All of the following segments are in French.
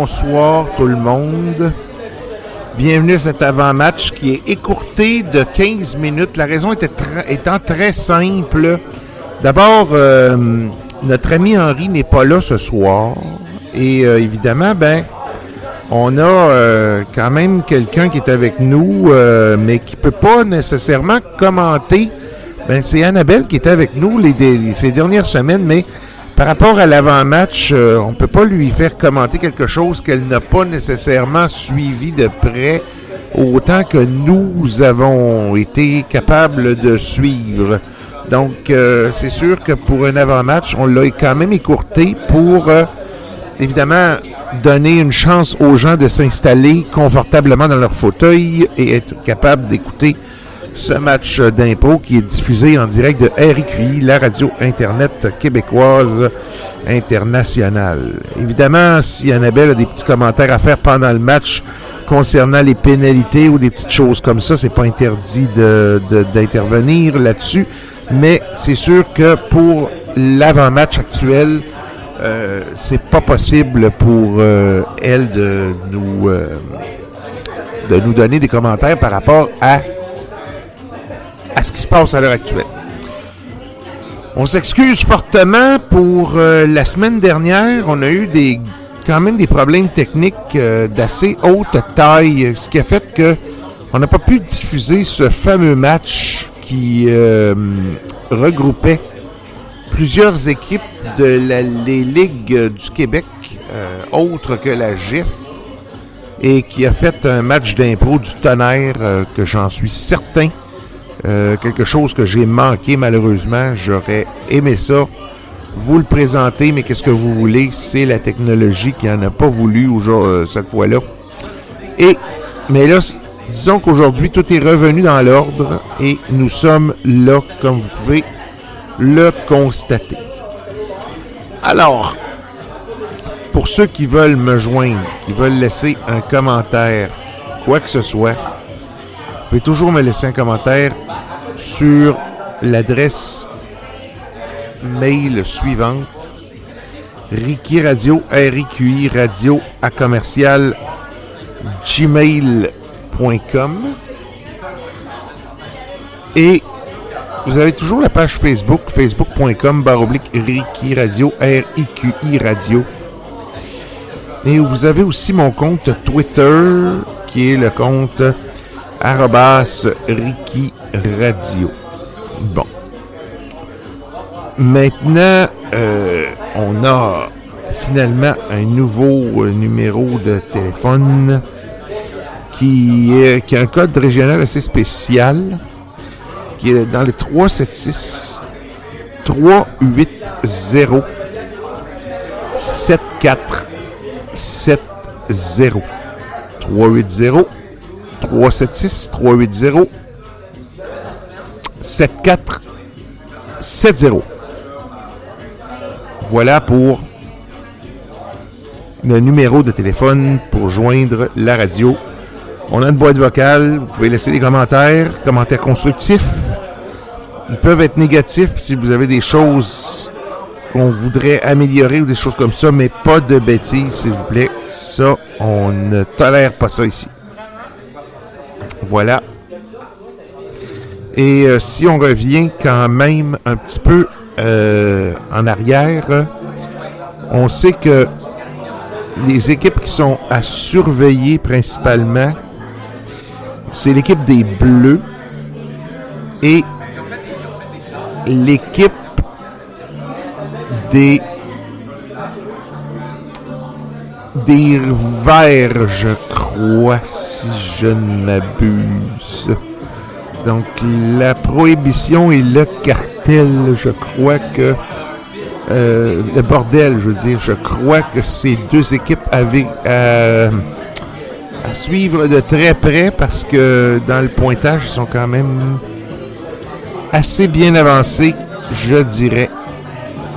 Bonsoir tout le monde. Bienvenue à cet avant-match qui est écourté de 15 minutes. La raison était étant très simple. D'abord, euh, notre ami Henri n'est pas là ce soir. Et euh, évidemment, ben, on a euh, quand même quelqu'un qui est avec nous, mais qui peut pas nécessairement commenter. Ben, c'est Annabelle qui était avec nous ces dernières semaines, mais par rapport à l'avant-match, on ne peut pas lui faire commenter quelque chose qu'elle n'a pas nécessairement suivi de près autant que nous avons été capables de suivre. Donc, euh, c'est sûr que pour un avant-match, on l'a quand même écourté pour, euh, évidemment, donner une chance aux gens de s'installer confortablement dans leur fauteuil et être capable d'écouter ce match d'impôt qui est diffusé en direct de RQI, la radio Internet québécoise internationale. Évidemment, si Annabelle a des petits commentaires à faire pendant le match concernant les pénalités ou des petites choses comme ça, c'est pas interdit d'intervenir là-dessus. Mais c'est sûr que pour l'avant-match actuel, euh, c'est pas possible pour euh, elle de nous euh, de nous donner des commentaires par rapport à à ce qui se passe à l'heure actuelle. On s'excuse fortement pour la semaine dernière. On a eu des quand même des problèmes techniques d'assez haute taille, ce qui a fait que on n'a pas pu diffuser ce fameux match qui euh, regroupait plusieurs équipes de la, les ligues du Québec, euh, autres que la GIF, et qui a fait un match d'impro du tonnerre euh, que j'en suis certain. Quelque chose que j'ai manqué malheureusement. J'aurais aimé ça. Vous le présenter, mais qu'est-ce que vous voulez? C'est la technologie qui n'en a pas voulu cette fois-là. Et, mais là, Disons qu'aujourd'hui, tout est revenu dans l'ordre et nous sommes là, comme vous pouvez le constater. Alors, pour ceux qui veulent me joindre, qui veulent laisser un commentaire, quoi que ce soit, pouvez toujours me laisser un commentaire sur l'adresse mail suivante Ricky Radio, R-I-Q-I Radio à commercial gmail et vous avez toujours la page Facebook, facebook.com baroblique Ricky Radio, R-I-Q-I Radio. Et vous avez aussi mon compte Twitter, qui est le compte arrobas Ricky Radio. Bon. Maintenant, euh, on a finalement un nouveau euh, numéro de téléphone qui, est, a un code régional assez spécial, qui est dans le 376 380 7470 380 376 380 7470. Voilà pour le numéro de téléphone pour joindre la radio on a une boîte vocale. Vous pouvez laisser des commentaires, commentaires constructifs. Ils peuvent être négatifs si vous avez des choses qu'on voudrait améliorer ou des choses comme ça, mais pas de bêtises, s'il vous plaît. Ça, on ne tolère pas ça ici. Voilà. Et euh, si on revient quand même un petit peu euh, en arrière, on sait que les équipes qui sont à surveiller principalement, c'est l'équipe des Bleus et l'équipe des des Verts, je crois, si je ne m'abuse. Donc la prohibition et le cartel, je crois que euh, le bordel, je veux dire, je crois que ces deux équipes avaient à suivre de très près parce que dans le pointage, ils sont quand même assez bien avancés, je dirais.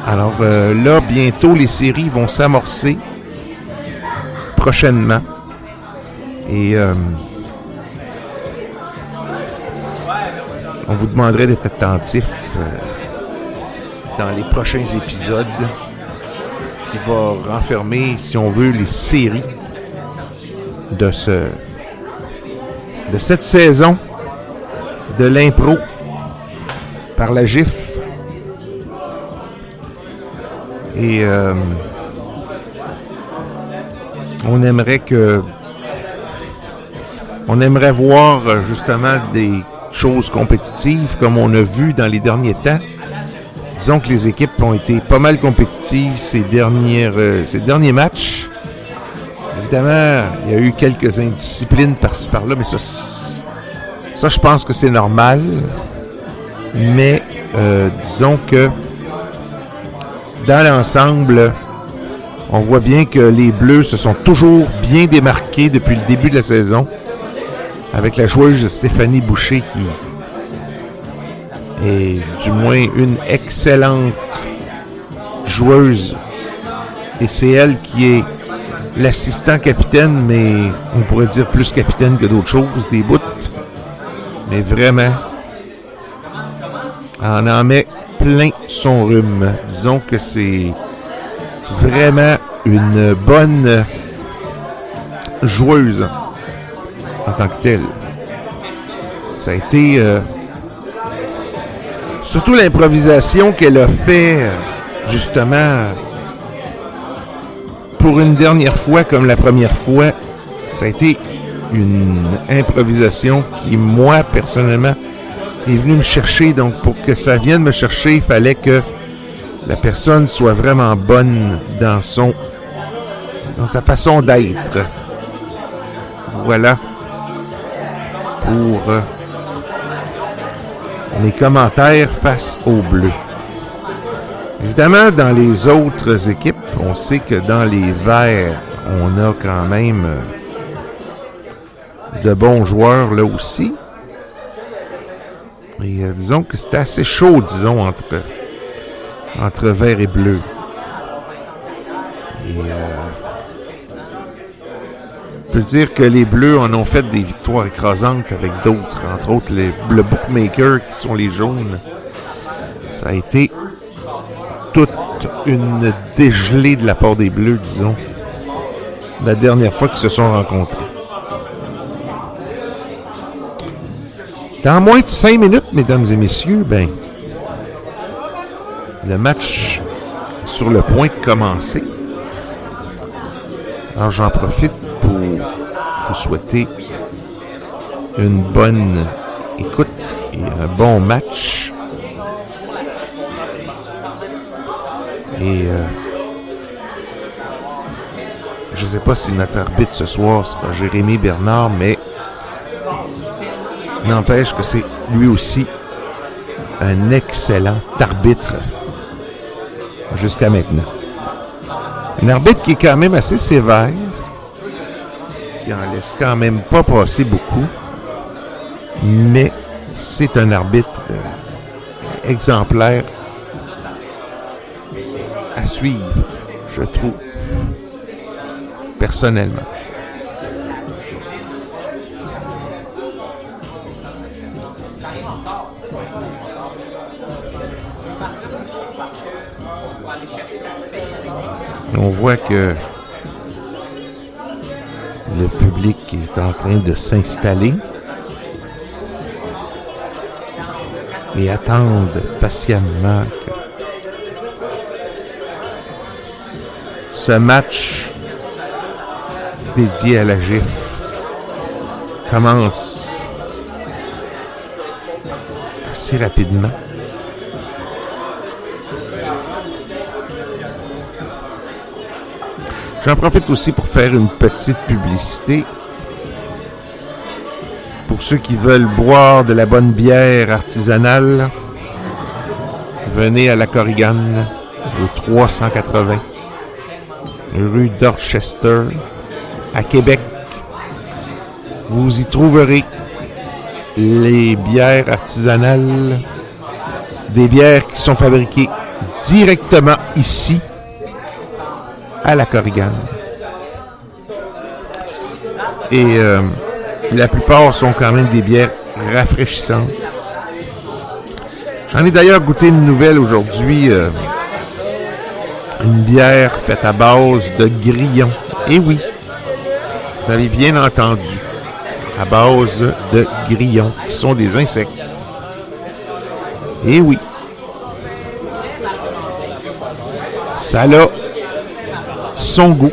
Alors euh, là, bientôt, les séries vont s'amorcer prochainement. Et euh, on vous demanderait d'être attentif euh, dans les prochains épisodes qui va renfermer, si on veut, les séries de ce de cette saison de l'impro par la GIF. Et euh, on aimerait que on aimerait voir euh, justement des choses compétitives comme on a vu dans les derniers temps. Disons que les équipes ont été pas mal compétitives ces, euh, derniers matchs. Évidemment, il y a eu quelques indisciplines par-ci par-là, mais ça, ça, je pense que c'est normal. Mais euh, disons que dans l'ensemble, on voit bien que les Bleus se sont toujours bien démarqués depuis le début de la saison avec la joueuse Stéphanie Boucher qui est du moins une excellente joueuse. Et c'est elle qui est l'assistant capitaine, mais on pourrait dire plus capitaine que d'autres choses, des bouts. Mais vraiment, on en met plein son rhume. Disons que c'est vraiment une bonne joueuse en tant que telle. Ça a été euh, surtout l'improvisation qu'elle a fait justement pour une dernière fois comme la première fois. Ça a été une improvisation qui, moi, personnellement, est venue me chercher. Donc, pour que ça vienne me chercher, il fallait que la personne soit vraiment bonne dans son dans sa façon d'être. Voilà pour mes euh, commentaires face au bleu. Évidemment, dans les autres équipes, on sait que dans les verts, on a quand même euh, de bons joueurs là aussi. Et euh, disons que c'est assez chaud, disons, entre, entre vert et bleu. Et peut dire que les Bleus en ont fait des victoires écrasantes avec d'autres, entre autres les, le bookmaker qui sont les jaunes. Ça a été toute une dégelée de la part des Bleus, disons, la dernière fois qu'ils se sont rencontrés. Dans moins de cinq minutes, mesdames et messieurs, ben, le match sur le point de commencer. Alors j'en profite vous souhaiter une bonne écoute et un bon match. Et euh, je ne sais pas si notre arbitre ce soir sera Jérémy Bernard, mais n'empêche que c'est lui aussi un excellent arbitre jusqu'à maintenant. Un arbitre qui est quand même assez sévère, qui en laisse quand même pas passer beaucoup. Mais c'est un arbitre euh, exemplaire à suivre, je trouve, personnellement. On voit que le public est en train de s'installer et attendent patiemment que ce match dédié à la GIF commence assez rapidement. J'en profite aussi pour faire une petite publicité. Pour ceux qui veulent boire de la bonne bière artisanale, venez à la Corrigan, au 380, rue Dorchester, à Québec. Vous y trouverez les bières artisanales, des bières qui sont fabriquées directement ici à la Corrigan. Et euh, la plupart sont quand même des bières rafraîchissantes. J'en ai d'ailleurs goûté une nouvelle aujourd'hui, euh, Une bière faite à base de grillons. Et oui, vous avez bien entendu, à base de grillons, qui sont des insectes. Et oui. Ça son goût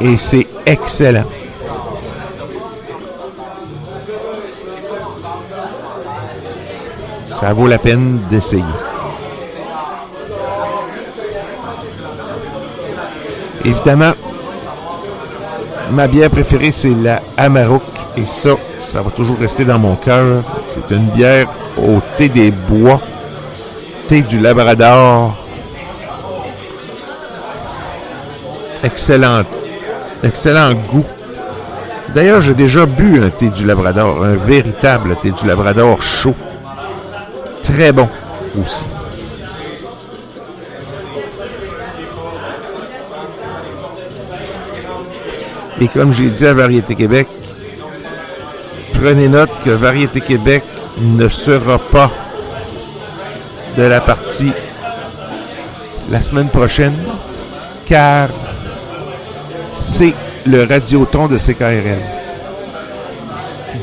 et c'est excellent. Ça vaut la peine d'essayer. Évidemment, ma bière préférée, c'est la Amarok. Et ça, ça va toujours rester dans mon cœur. C'est une bière au thé des bois, thé du Labrador. Excellent, excellent goût. D'ailleurs, j'ai déjà bu un thé du Labrador, un véritable thé du Labrador chaud. Très bon aussi. Et comme j'ai dit à Variété Québec, prenez note que Variété Québec ne sera pas de la partie la semaine prochaine, car c'est le radioton de CKRL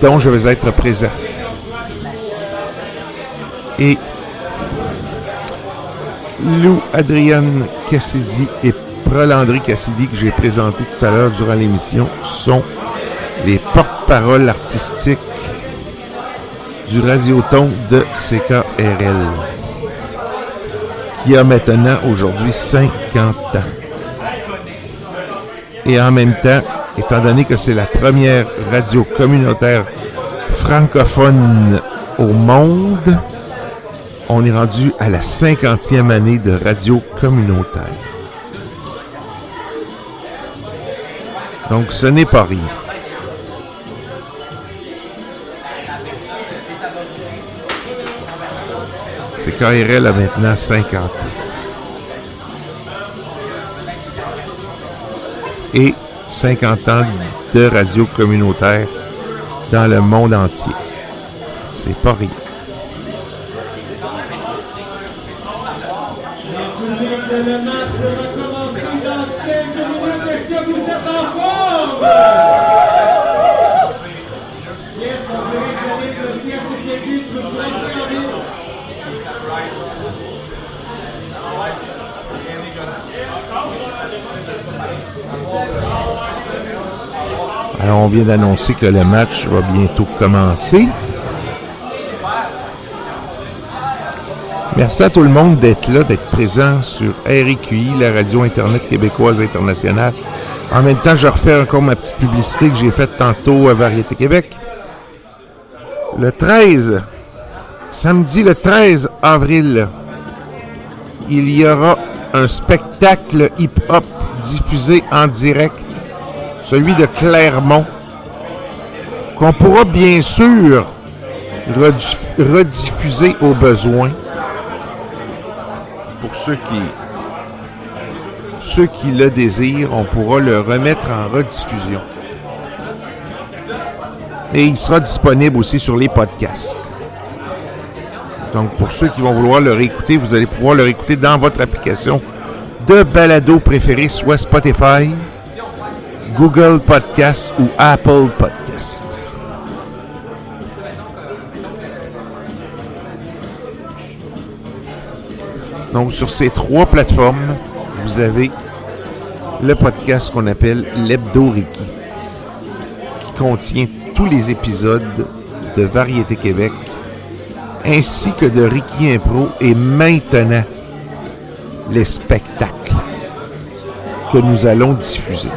dont je vais être présent. Et Lou Adrienne Cassidy et Rolandry Cassidy que j'ai présenté tout à l'heure durant l'émission sont les porte-paroles artistiques du Radioton de CKRL, qui a maintenant aujourd'hui 50 ans. Et en même temps, étant donné que c'est la première radio communautaire francophone au monde, on est rendu à la 50e année de radio communautaire. Donc ce n'est pas rien. C'est KRL a maintenant 50 ans. Et 50 ans de radio communautaire dans le monde entier. C'est pas rien. Vient d'annoncer que le match va bientôt commencer. Merci à tout le monde d'être là, d'être présent sur RQI, la radio Internet québécoise internationale. En même temps, je refais encore ma petite publicité que j'ai faite tantôt à Variété Québec. Le 13, samedi le 13 avril, il y aura un spectacle hip-hop diffusé en direct celui de Clermont, qu'on pourra bien sûr rediffuser au besoin pour ceux qui ceux qui le désirent, on pourra le remettre en rediffusion. Et il sera disponible aussi sur les podcasts. Donc, pour ceux qui vont vouloir le réécouter, vous allez pouvoir le réécouter dans votre application de balado préférée, soit Spotify, Google Podcast ou Apple Podcast. Donc, sur ces trois plateformes, vous avez le podcast qu'on appelle l'Hebdo Ricky, qui contient tous les épisodes de Variété Québec, ainsi que de Ricky Impro et maintenant les spectacles que nous allons diffuser.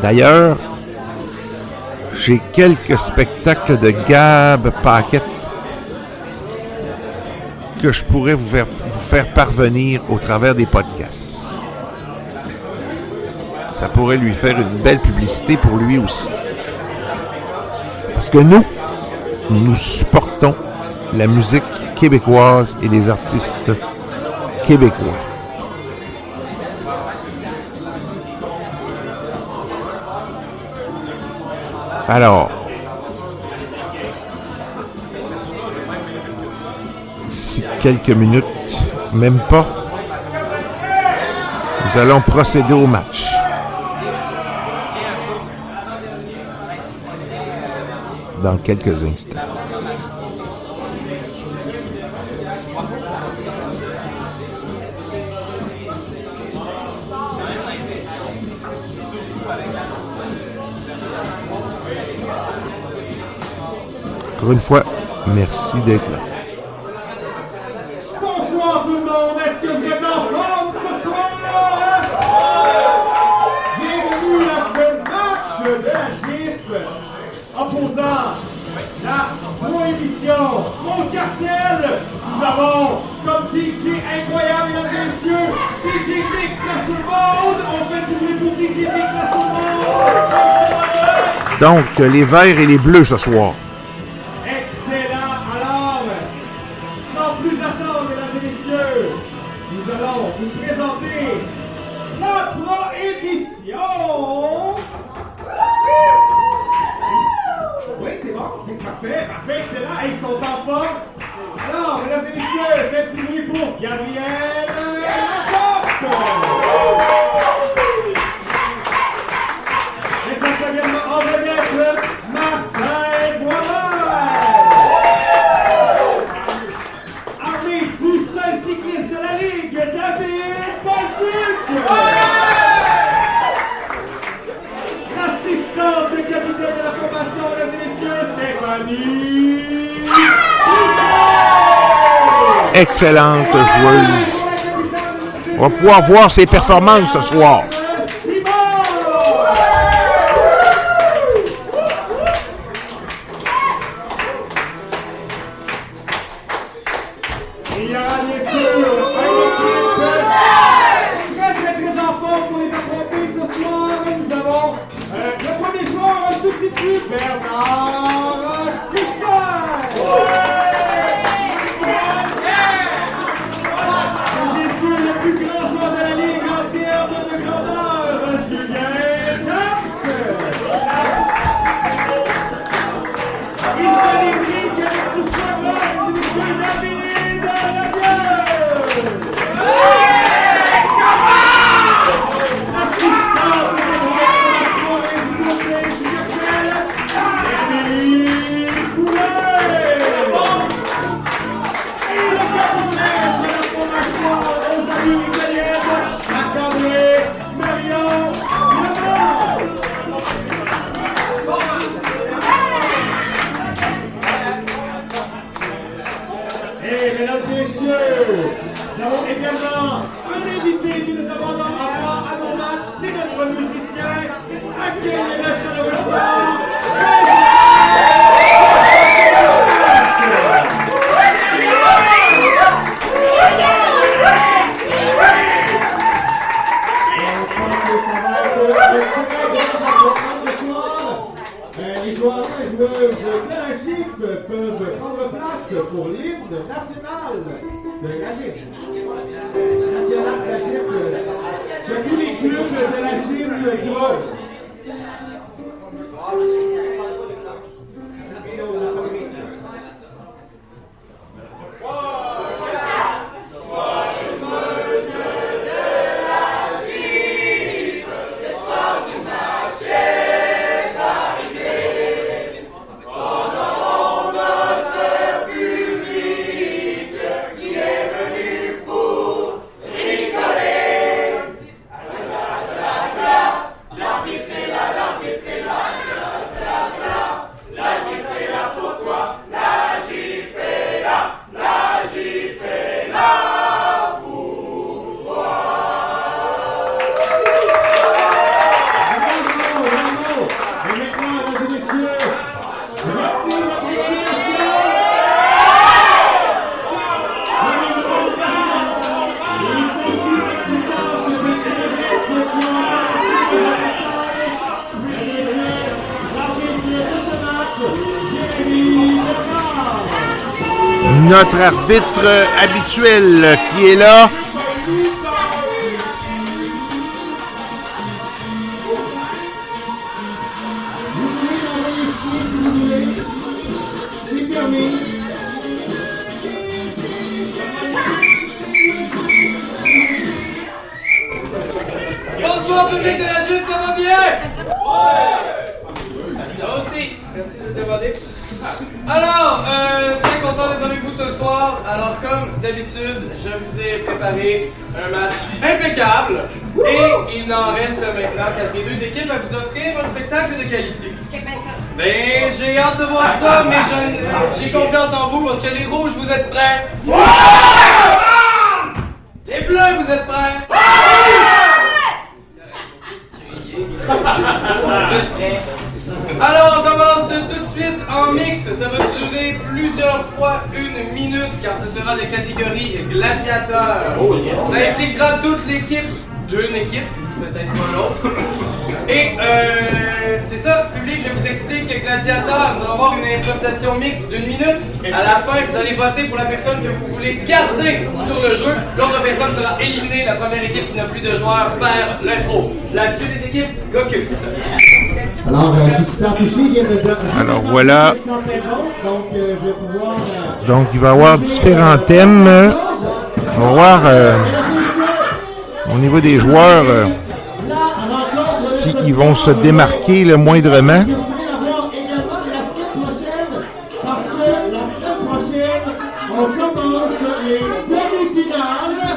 D'ailleurs, j'ai quelques spectacles de Gab Paquette que je pourrais vous faire, parvenir au travers des podcasts. Ça pourrait lui faire une belle publicité pour lui aussi. Parce que nous, nous supportons la musique québécoise et les artistes québécois. Alors, quelques minutes, même pas, nous allons procéder au match. Dans quelques instants. Encore une fois, merci d'être là. Donc, les verts et les bleus ce soir. excellente joueuse. On va pouvoir voir ses performances ce soir. arbitre habituel qui est là. Plus de joueurs perd l'intro. Là-dessus, les équipes, Gocus. Alors, euh, je suis super touché, je viens de. Alors, voilà. Donc, euh, je vais pouvoir. euh, Donc, il va y avoir différents thèmes. On va voir euh, au niveau des joueurs euh, s'ils vont se démarquer le moindrement.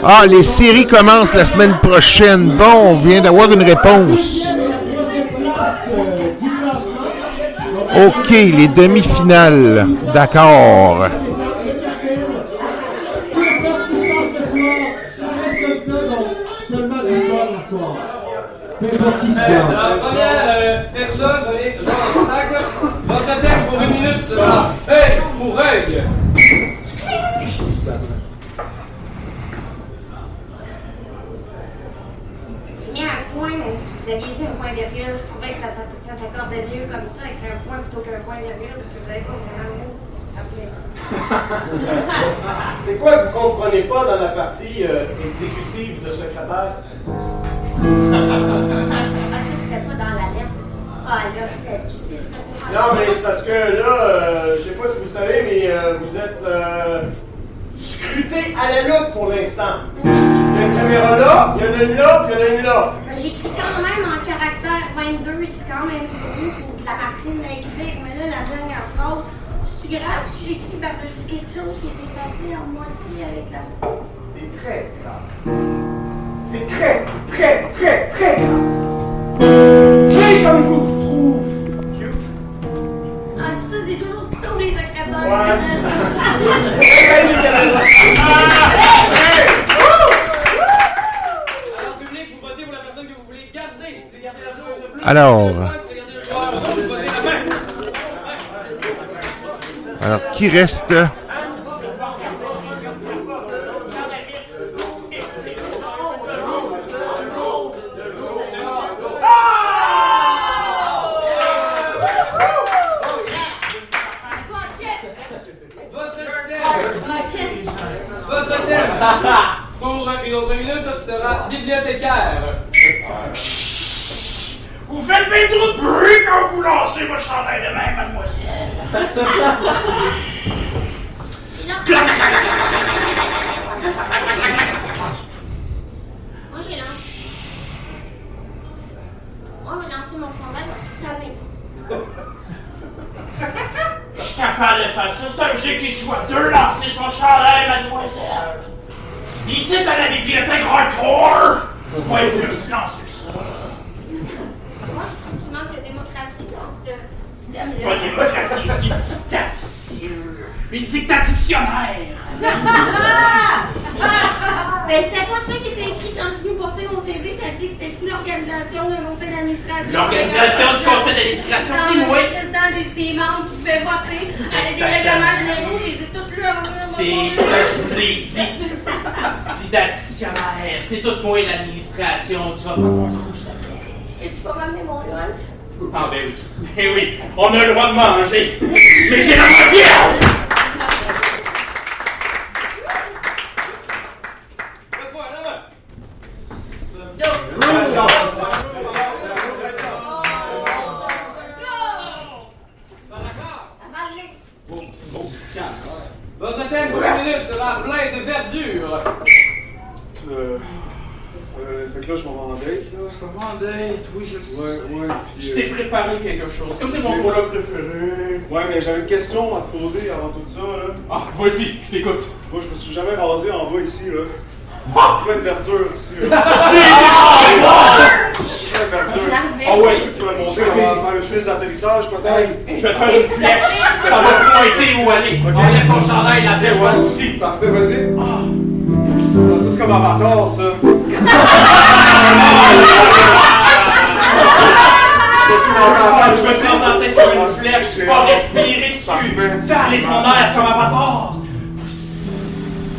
Ah, les séries commencent la semaine prochaine. Bon, on vient d'avoir une réponse. OK, les demi-finales. D'accord. Point, même si vous aviez dit un point virgule, je trouvais que ça, ça, ça s'accordait mieux comme ça, avec un point plutôt qu'un point virgule, parce que vous n'avez pas vraiment mot. C'est quoi que vous comprenez pas dans la partie euh, exécutive de secrétaire? Ah, ça, c'était pas dans la lettre. Ah, là, c'est, sais, ça, c'est Non, mais c'est parce que là, euh, je sais pas si vous savez, mais euh, vous êtes scruté à la loupe pour l'instant. Il y a une caméra là, il y en a une là, puis il y en a une là. Ben, J'écris quand même en caractère 22, c'est quand même beaucoup pour de la machine à écrire, mais là, la dernière phrase, c'est grave si j'écris par-dessus quelque chose qui est effacé en moitié avec la C'est très grave. C'est très, très, très, très grave. Très comme je vous trouve cute. Ah, ça, c'est toujours ce qui sauve les secrétaires. Alors, public, vous votez pour la personne que vous voulez garder. Si vous voulez garder la joueur de bleu, Alors. vous voulez garder le joueur, donc vous votez la main. Alors, qui reste? Pour une autre minute sera bibliothécaire. Faites bien trop de bruit quand vous lancez votre chandail de main, mademoiselle. Moi, j'ai lancé. Moi, j'ai lancé mon chandail cette année. Je suis capable de faire ça. C'est un jeu qui joue à deux lancer son chandail, mademoiselle. Ici, dans la bibliothèque hardcore, vous pouvez être plus que ça. Moi, je trouve qu'il manque de démocratie dans ce système-là. Pas de démocratie, c'est une dictature. Une dictatictionnaire. Ben, c'était pas ça qui était écrit quand je suis passé mon CV. Ça dit que c'était sous l'organisation d'un conseil d'administration. L'organisation du conseil d'administration, c'est moi. Le président des, des membres qui pouvaient voter. Avec des règlements généraux, je les ai tous lus avant de venir C'est ça que je vous ai dit. Didactictionnaire, c'est tout moi l'administration. Tu vas pas ton trou, plaît. Et tu vas m'amener mon lunch? Ah ben oui, ben oui, on a le droit de manger. Mais j'ai la moitié! chose. Est-ce que t'es mon coloc préféré? Ouais, mais j'avais une question à te poser avant tout ça, là. Ah, vas-y, je t'écoute. Moi, je me suis jamais rasé en bas ici, là. Ah! Plein de verdure ici. J'ai Plein de verdure. Ah ouais, tu vas monter avant le fils d'atterrissage, peut-être? Je vais te faire une flèche. Ça va pointer où aller. Enlève ton chandail, la flèche. Parfait, vas-y. Ah. Ça, c'est comme ça. Je me présentais comme une flèche, je pas respirer dessus, faire les tonnerres comme Avatar.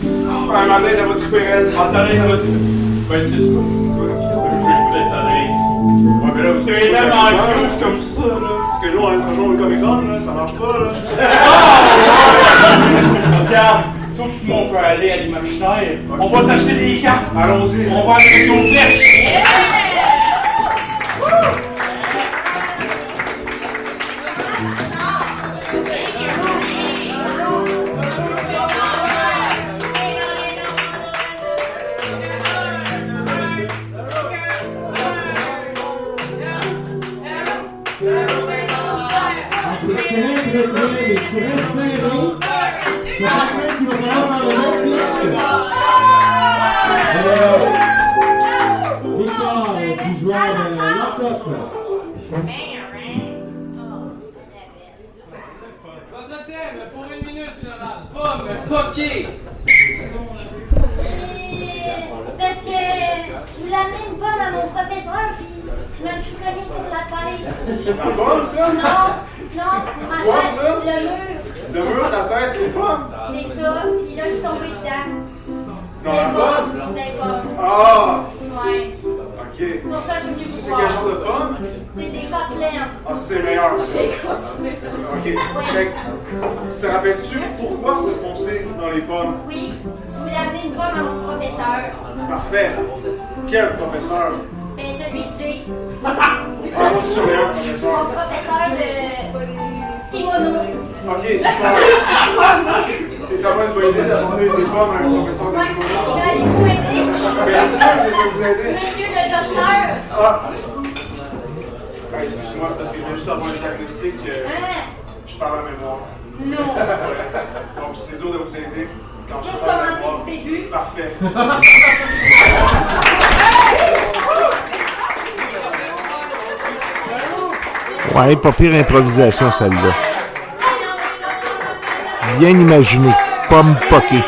Un moment donné, dans votre pérenne. Attendez, dans votre. Ben, c'est ça. Ouais, mais là, vous êtes tellement cute comme ça, là. Parce que nous, on laisse rejoindre le Comic Con, là. Ça marche pas, là. Regarde tout le monde peut aller à l'imaginaire. Okay. On va s'acheter des cartes. Allons-y. On va acheter nos flèches. Yeah! Monsieur le docteur. Ah. ah Excuse-moi, c'est parce que je voulais juste avoir un diagnostic. Euh, hein? Je parle à mémoire. Non. Donc, c'est dur de vous aider. Je commencer du début? Parfait. Ouais, pas pire improvisation celle-là. Bien imaginé. Pomme poquée.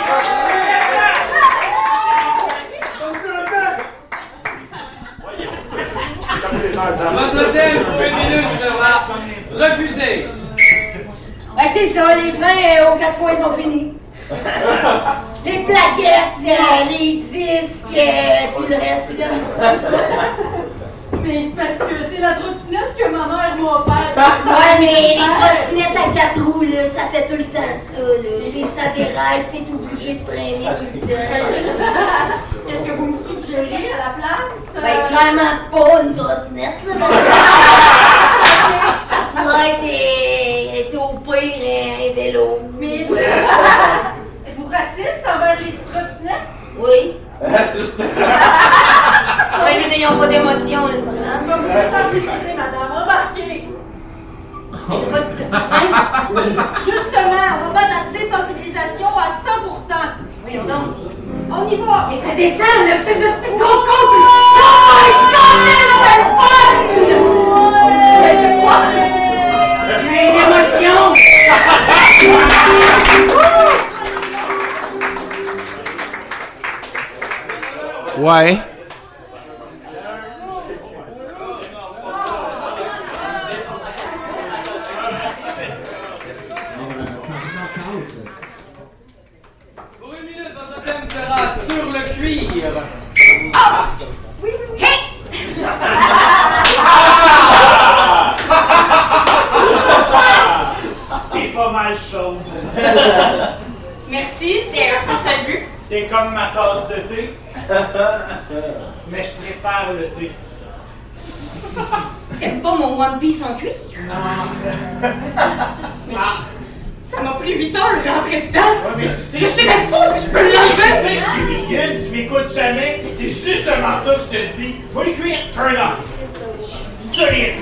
Solide.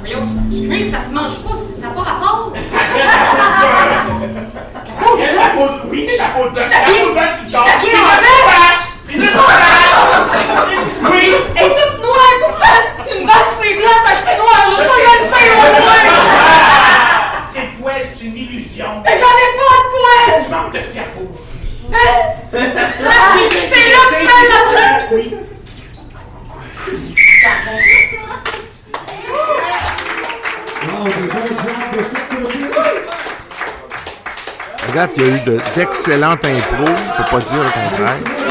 Voyons, du, du cuir, ça se mange pas, ça n'a pas rapport. Ça reste la peau de bœuf. Ça reste la peau de- Oui, c'est la peau de bœuf. La peau bœuf, tu je t'habille en. Oui. Elle est toute noire, pourquoi? Une vache, c'est blanc, t'as acheté noir, là, ça, je le sais, moi, noir. C'est poil, une illusion. Mais j'en ai pas de poils. Tu manques de cerveau aussi. Hein? C'est là que tu mets la. Oui. Il y a eu de- d'excellentes impros, on peut pas dire le contraire.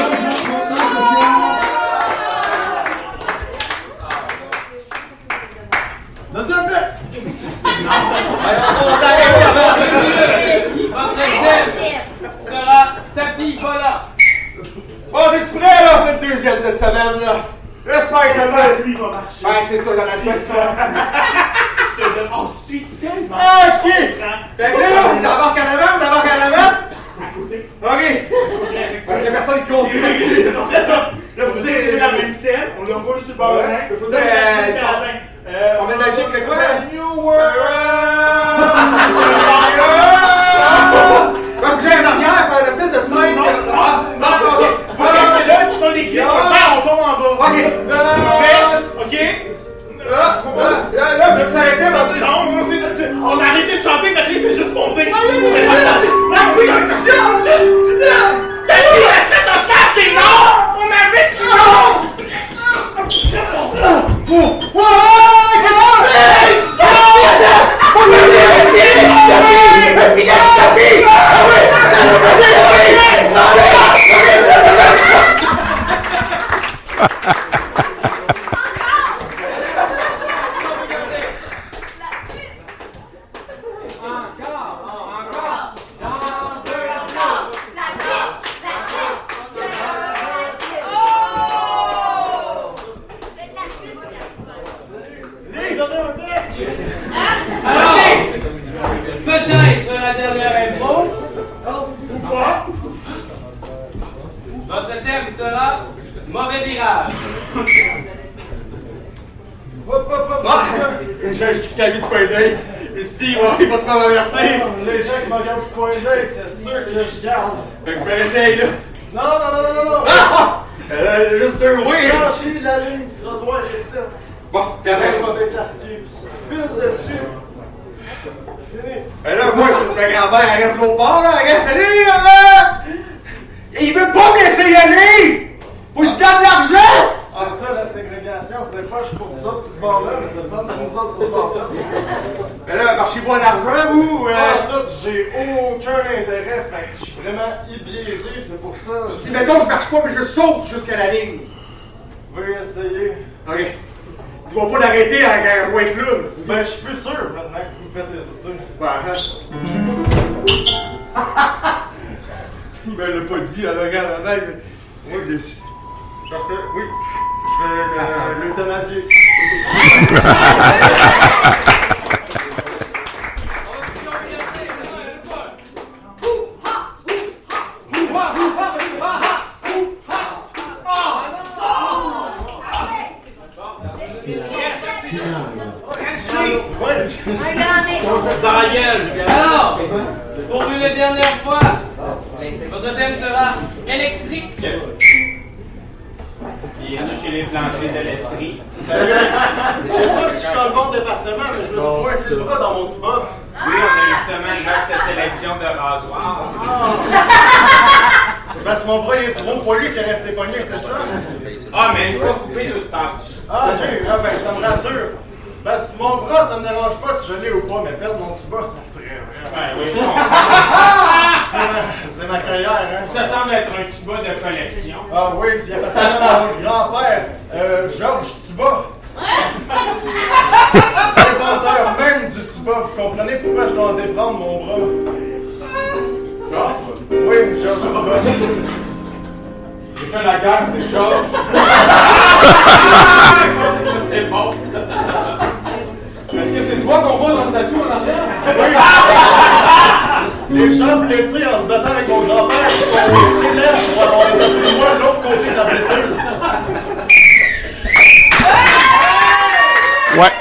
Mais je me suis coincé le bras dans mon tuba. Oui, on a justement une vaste sélection de rasoirs. C'est parce que mon bras il est trop poilu qu'il est resté pogné, c'est ça? Ah, mais une fois coupé, tout passe. Ah, ok, ah, ben, ça me rassure. Parce que mon bras, ça me dérange pas si je l'ai ou pas, mais perdre mon tuba, ça serait. Ben oui, je comprends. C'est ma, c'est ma carrière, hein? Ça semble être un tuba de collection. Ah oui, il appartenait à mon grand-père, euh, Georges Tuba. L'inventeur même du tuba. Vous comprenez pourquoi je dois en défendre mon bras? Oui, Georges Tuba. J'ai fait la guerre avec Georges. C'est bon. Est-ce que c'est toi qu'on voit dans le tatou en arrière? Oui. Les gens blessés en se battant avec mon grand-père sont célèbres pour avoir été témoins de l'autre côté de la blessure. Ouais.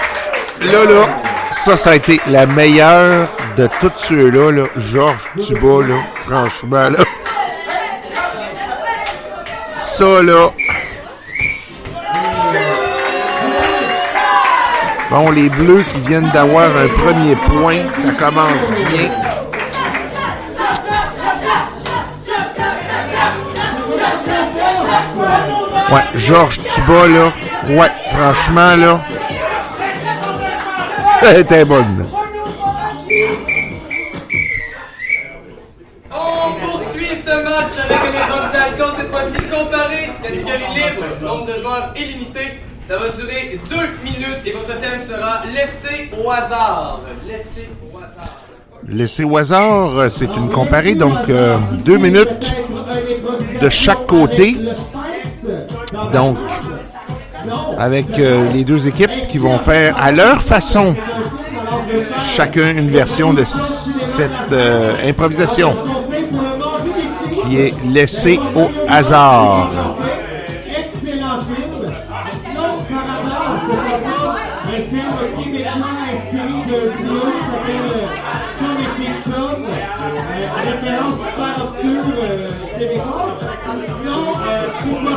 Là, là, ça, ça a été la meilleure de tous ceux-là, là. Georges Tuba, là. Franchement, là. Ça, là. Bon, les Bleus qui viennent d'avoir un premier point, ça commence bien. Ouais, Georges Tuba, là. Ouais, franchement, là. Elle était bonne. On poursuit ce match avec une improvisation, cette fois-ci comparée, catégorie libre, nombre de joueurs illimité. Ça va durer deux minutes et votre thème sera laissé au hasard. Laissé au hasard. Laissé au hasard, c'est une comparée, donc euh, deux minutes de chaque côté. Donc, avec euh, les deux équipes qui vont faire à leur façon chacun une version de cette euh, improvisation qui est laissée au hasard.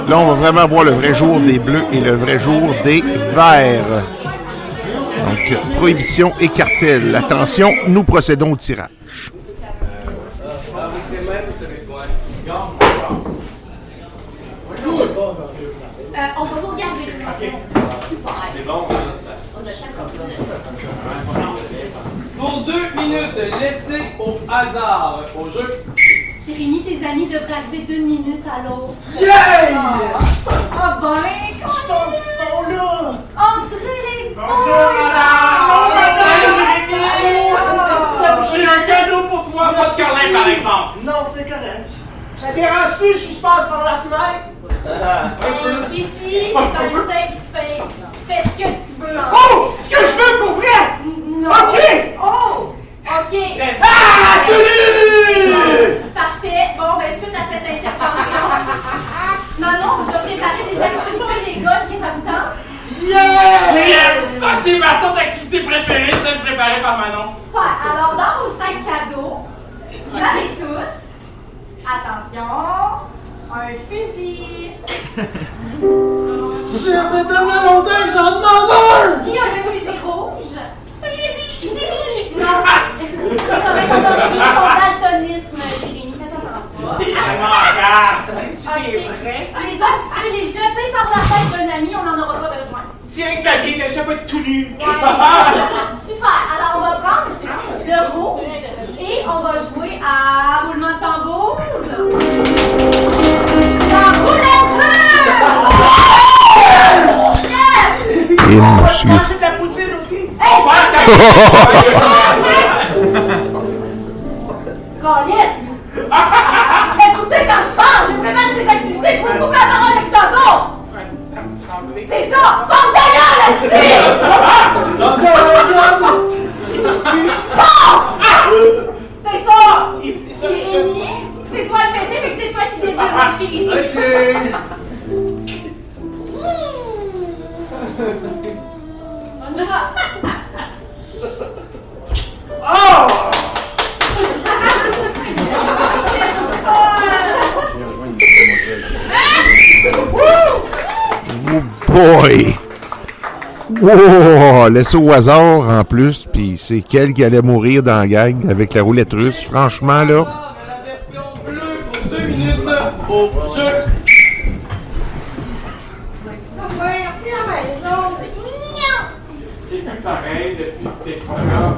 Là, on va vraiment voir le vrai jour des bleus et le vrai jour des verts. Donc, prohibition et cartel. Attention, nous procédons au tirage. Euh, on va vous regarder. C'est bon, ça, Pour deux minutes, laissez au hasard au jeu. Jérémy, tes amis devraient arriver d'une minute à l'autre. Yay! Ah ben, Je pense qu'ils sont là! entrez les Bonjour, madame! J'ai un cadeau pour toi, pas de câlin, par exemple. Non, c'est correct. Ça dérange-tu si je passe par la fenêtre? Euh, ici, c'est un safe space. Tu fais ce que tu veux. en Oh! Ce que je veux pour vrai! Non. Ok! Oh! OK. Ah! Parfait. Bon, ben, suite à cette intervention, Manon vous a préparé des activités, les gars. Est-ce que ça vous tente? Yeah! Ça, c'est ma sorte d'activité préférée, celle préparée par Manon. Super. Alors, dans vos sacs cadeaux, vous avez tous, attention, un fusil. Ça fait tellement longtemps que j'en demande un! Qui a le fusil rouge? C'est correct, on a oublié ton daltonisme, Jérémy. Fais attention. T'es vraiment en casse. OK. Les autres, vous pouvez les jeter par la tête d'un ami, on n'en aura pas besoin. Tiens, Xavier, déjà pas être tout nu. Super. Alors, on va prendre le rouge et on va jouer à roulement de tambour. La roulette russe! Yes! Et monsieur. Manger de la poutine aussi? On va Calice! Laissé au hasard en plus, puis c'est quel qui allait mourir dans la gang avec la roulette russe. Franchement, là. Ah, dans la version bleue pour deux minutes au jeu. C'est plus pareil depuis que t'es pas là.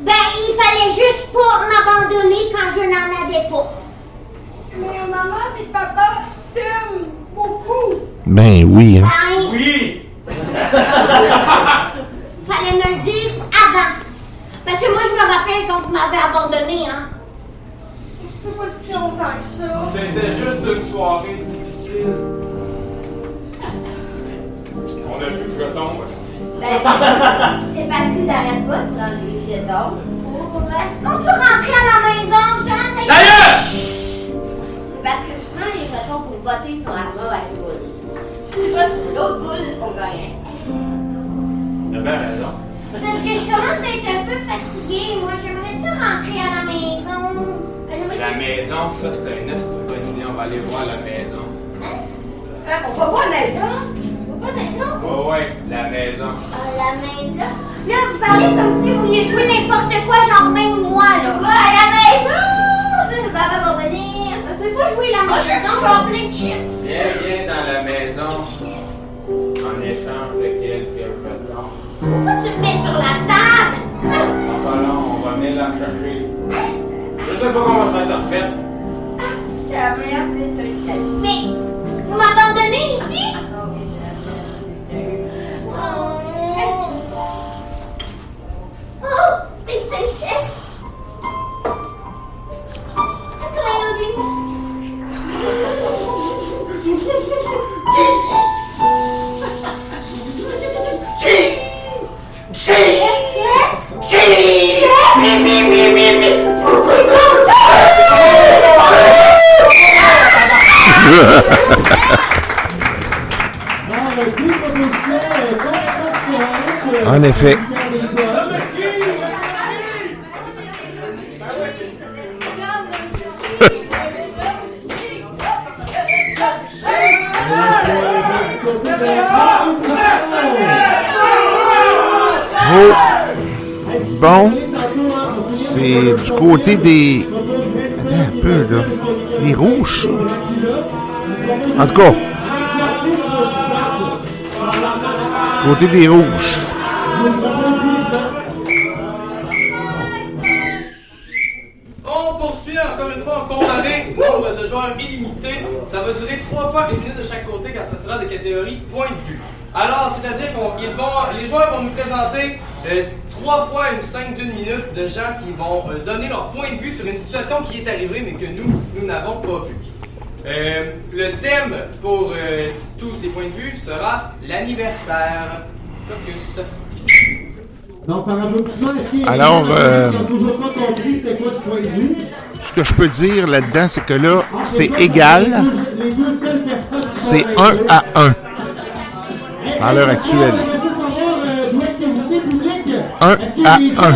Ben, il fallait juste pas m'abandonner quand je n'en avais pas. Mais maman et papa t'aiment beaucoup. Ben oui, hein. Oui! fallait me le dire avant. Parce que moi, je me rappelle quand vous m'avez abandonné, hein. Fait pas si longtemps que ça. C'était juste une soirée difficile. On a plus de jetons, hostie. Ben, c'est parce que t'arrêtes pas de prendre les jetons. Est-ce qu'on peut rentrer à la maison? Je commence à... D'ailleurs! C'est parce que je prends les jetons pour voter Raison. Parce que je commence à être un peu fatiguée. Moi, j'aimerais ça rentrer à la maison. Euh, La maison, ça c'est une hostie de bonne idée, on va aller voir la maison. Euh, on va pas à la maison? On va pas à la maison? Ouais, ouais, la maison. À la maison? Là, vous parlez comme si vous vouliez jouer n'importe quoi, genre même moi, là. Va à la maison! Papa va venir. On peut pas jouer la maison, genre plein de chips. Viens, viens dans la maison en échange de quelques jetons. Pourquoi tu me mets sur la table? En parlant, on va venir la chercher. Je sais pas comment ça va être refait. C'est la meilleure des solutions. Mais, vous m'abandonnez ici? En effet. les. Bon, c'est du côté des. Attends un peu, là. Des rouges. En tout cas, du côté des rouges. On poursuit encore une fois en comparé nombre de joueurs illimité. Ça va durer trois fois une minute de chaque côté car ce sera de catégorie point de vue. Alors, c'est-à-dire vont, les joueurs vont nous présenter euh, trois fois une scène d'une minute de gens qui vont euh, donner leur point de vue sur une situation qui est arrivée mais que nous, nous n'avons pas vue. Euh, le thème pour euh, tous ces points de vue sera l'anniversaire. Focus. Donc, par applaudissement, est-ce qu'il y a des Alors, gens euh, qui n'ont toujours pas compris c'était quoi ce point de vue? Ce que je peux dire là-dedans, c'est que là, Ah, c'est égal. Les deux, les deux seules personnes qui C'est sont 1 vaincues. à 1. Hey, à l'heure hey, actuelle. J'aimerais ça savoir euh, d'où est-ce que vous venez, public. Un Est-ce qu'il y a à des gens un. euh,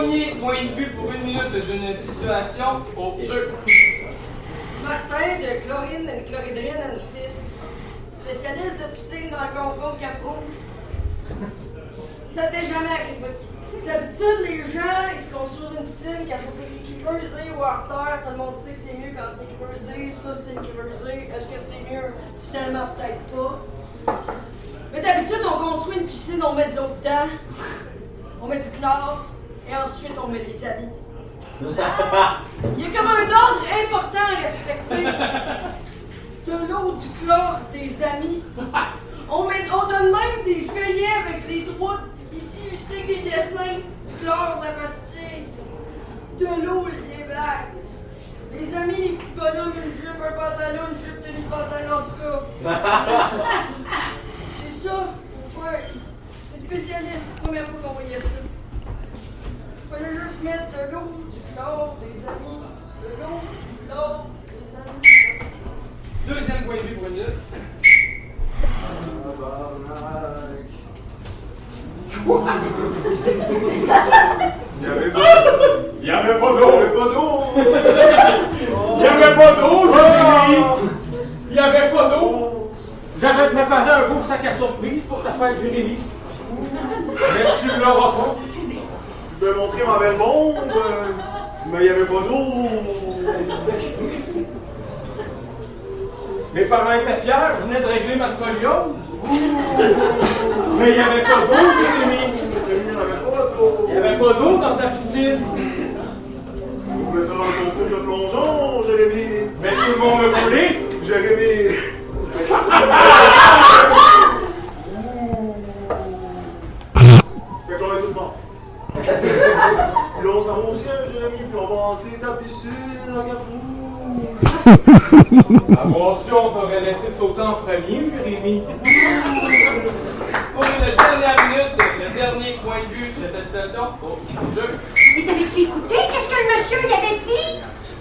premier point de vue pour une minute d'une situation au jeu. Martin de Chlorine and Chloridrine and Fils, spécialiste de piscine dans le concours Capro. Ça t'est jamais arrivé. D'habitude, les gens, ils se construisent une piscine, qu'elle soit creusée ou hors terre. Tout le monde sait que c'est mieux quand c'est creusé. Ça, c'est une. Est-ce que c'est mieux? Finalement, peut-être pas. Mais d'habitude, on construit une piscine, on met de l'eau dedans, on met du chlore, et ensuite, on met les habits. Il y a comme un ordre important à respecter. De l'eau, du chlore, des amis. On, met, on donne même des feuillets avec des droits ici illustrés avec des dessins, du chlore, de la pastille, de l'eau, les blagues. Les amis, les petits bonhommes, une jupe, un pantalon, une jupe, demi-pantalon, en tout cas. C'est ça, faut faire. Les spécialistes, première fois qu'on voyait ça. Fallait juste mettre de l'eau, du chlore, des amis. De l'eau, du chlore, des amis. Deuxième point de vue pour une minute. Il n'y avait pas Il n'y avait pas d'eau! il y avait pas d'eau! Il n'y avait pas d'eau, Jérémy! Il n'y avait pas d'eau! J'avais préparé un beau sac à surprise pour ta fête, Jérémy. Mais tu ne l'auras pas. Peux montrer ma belle bombe? Mais il n'y avait pas d'eau. Mes parents étaient fiers, je venais de régler ma scoliose. Mais il n'y avait pas d'eau, Jérémy. Il n'y avait pas d'eau. Il n'y avait pas d'eau dans ta piscine. Mais dans ton cours de plongeon, Jérémy. Mais tout le monde me coulé. Jérémy. Fait qu'on est tout bon. Puis là, on s'en va au ciel, Jérémy, puis on va hanter ta piscine, la rouge. Attention, t'aurais laissé sauter en premier, Jérémy. Pour une dernière minute, le dernier point de vue de cette situation, deux. Mais t'avais-tu écouté? Qu'est-ce que le monsieur y avait dit?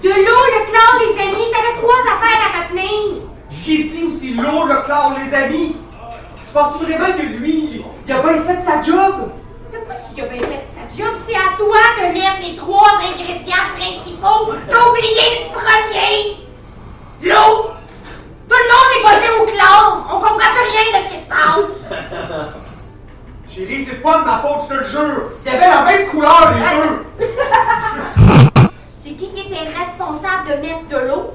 De l'eau, le clan, les amis, t'avais trois affaires à retenir. J'ai dit aussi l'eau, le chlore, les amis. Tu penses-tu vraiment que lui, il a bien fait sa job? Quoi s'il a bien fait sa job? C'était à toi de mettre les trois ingrédients principaux. T'as oublié le premier! L'eau! Tout le monde est posé au clan! On comprend plus rien de ce qui se passe! Chérie, c'est pas de ma faute, je te le jure. Il y avait la même couleur, les deux. C'est qui qui était responsable de mettre de l'eau?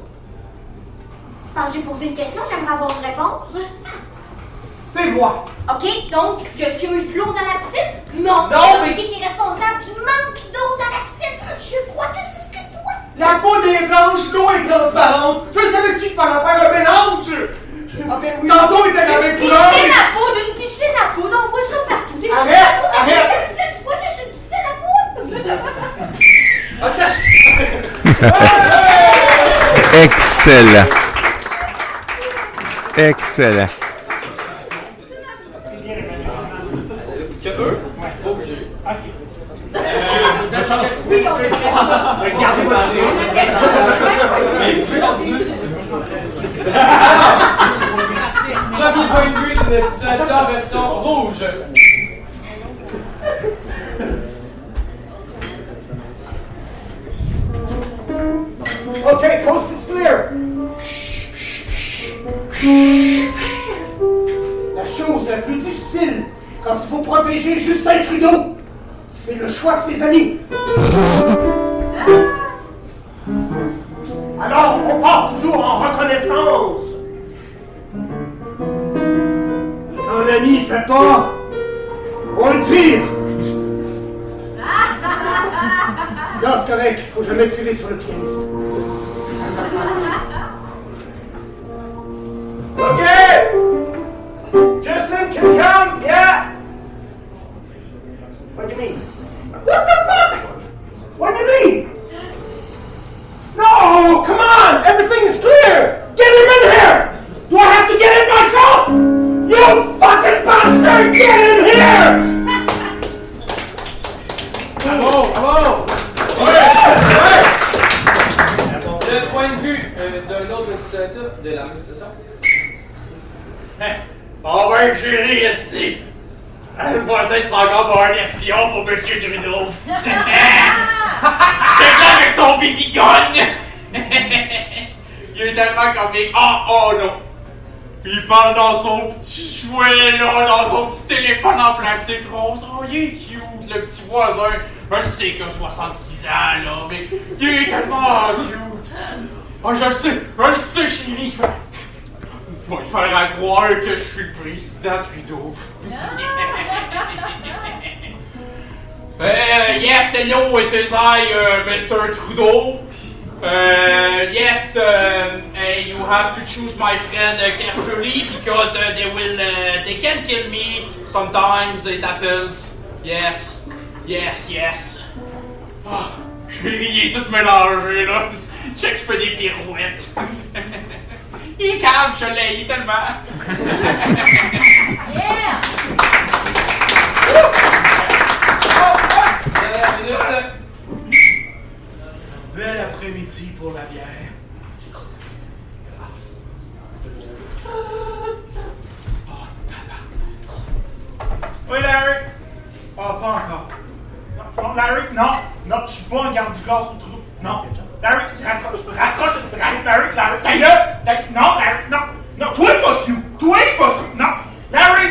Je pense que j'ai posé une question, j'aimerais avoir une réponse. C'est moi. OK, donc, qu'il y a eu de l'eau dans la piscine? Non. Non, mais- C'est qui qui est responsable du manque d'eau dans la piscine? Je crois que c'est ce que toi. La peau des blanches, l'eau est transparente. Je savais-tu qu'il fallait faire un mélange? Ah ben oui. Tantôt, il était la même Une couleur. piscine à poudre, une piscine à poudre, on voit ça partout. Des Arrête, à poudre, arrête. Une piscine, tu vois, c'est une piscine à poudre. Ah, Excellent. Excellent. Protéger Justin Trudeau, croire que je suis le président Trudeau. yes, hello, it is I, uh, Mr. Trudeau. Uh, yes, uh, uh, you have to choose my friend uh, carefully because uh, they will, they can kill me. Sometimes it happens. Yes, yes, yes. Ah, chérie, il est tout mélangé, là. Je sais que je fais des pirouettes. il est calme, je l'ai tellement. Yeah! Bel après-midi pour la bière. Oui, Larry. Ah, pas encore. Non, Larry, non. Non, je suis pas un garde du corps. Non. Larry, raccroche, Larry, Larry. Ta gueule! Ta- Non, non. Non, toi, fuck you. Toi, fuck you. Non. Larry,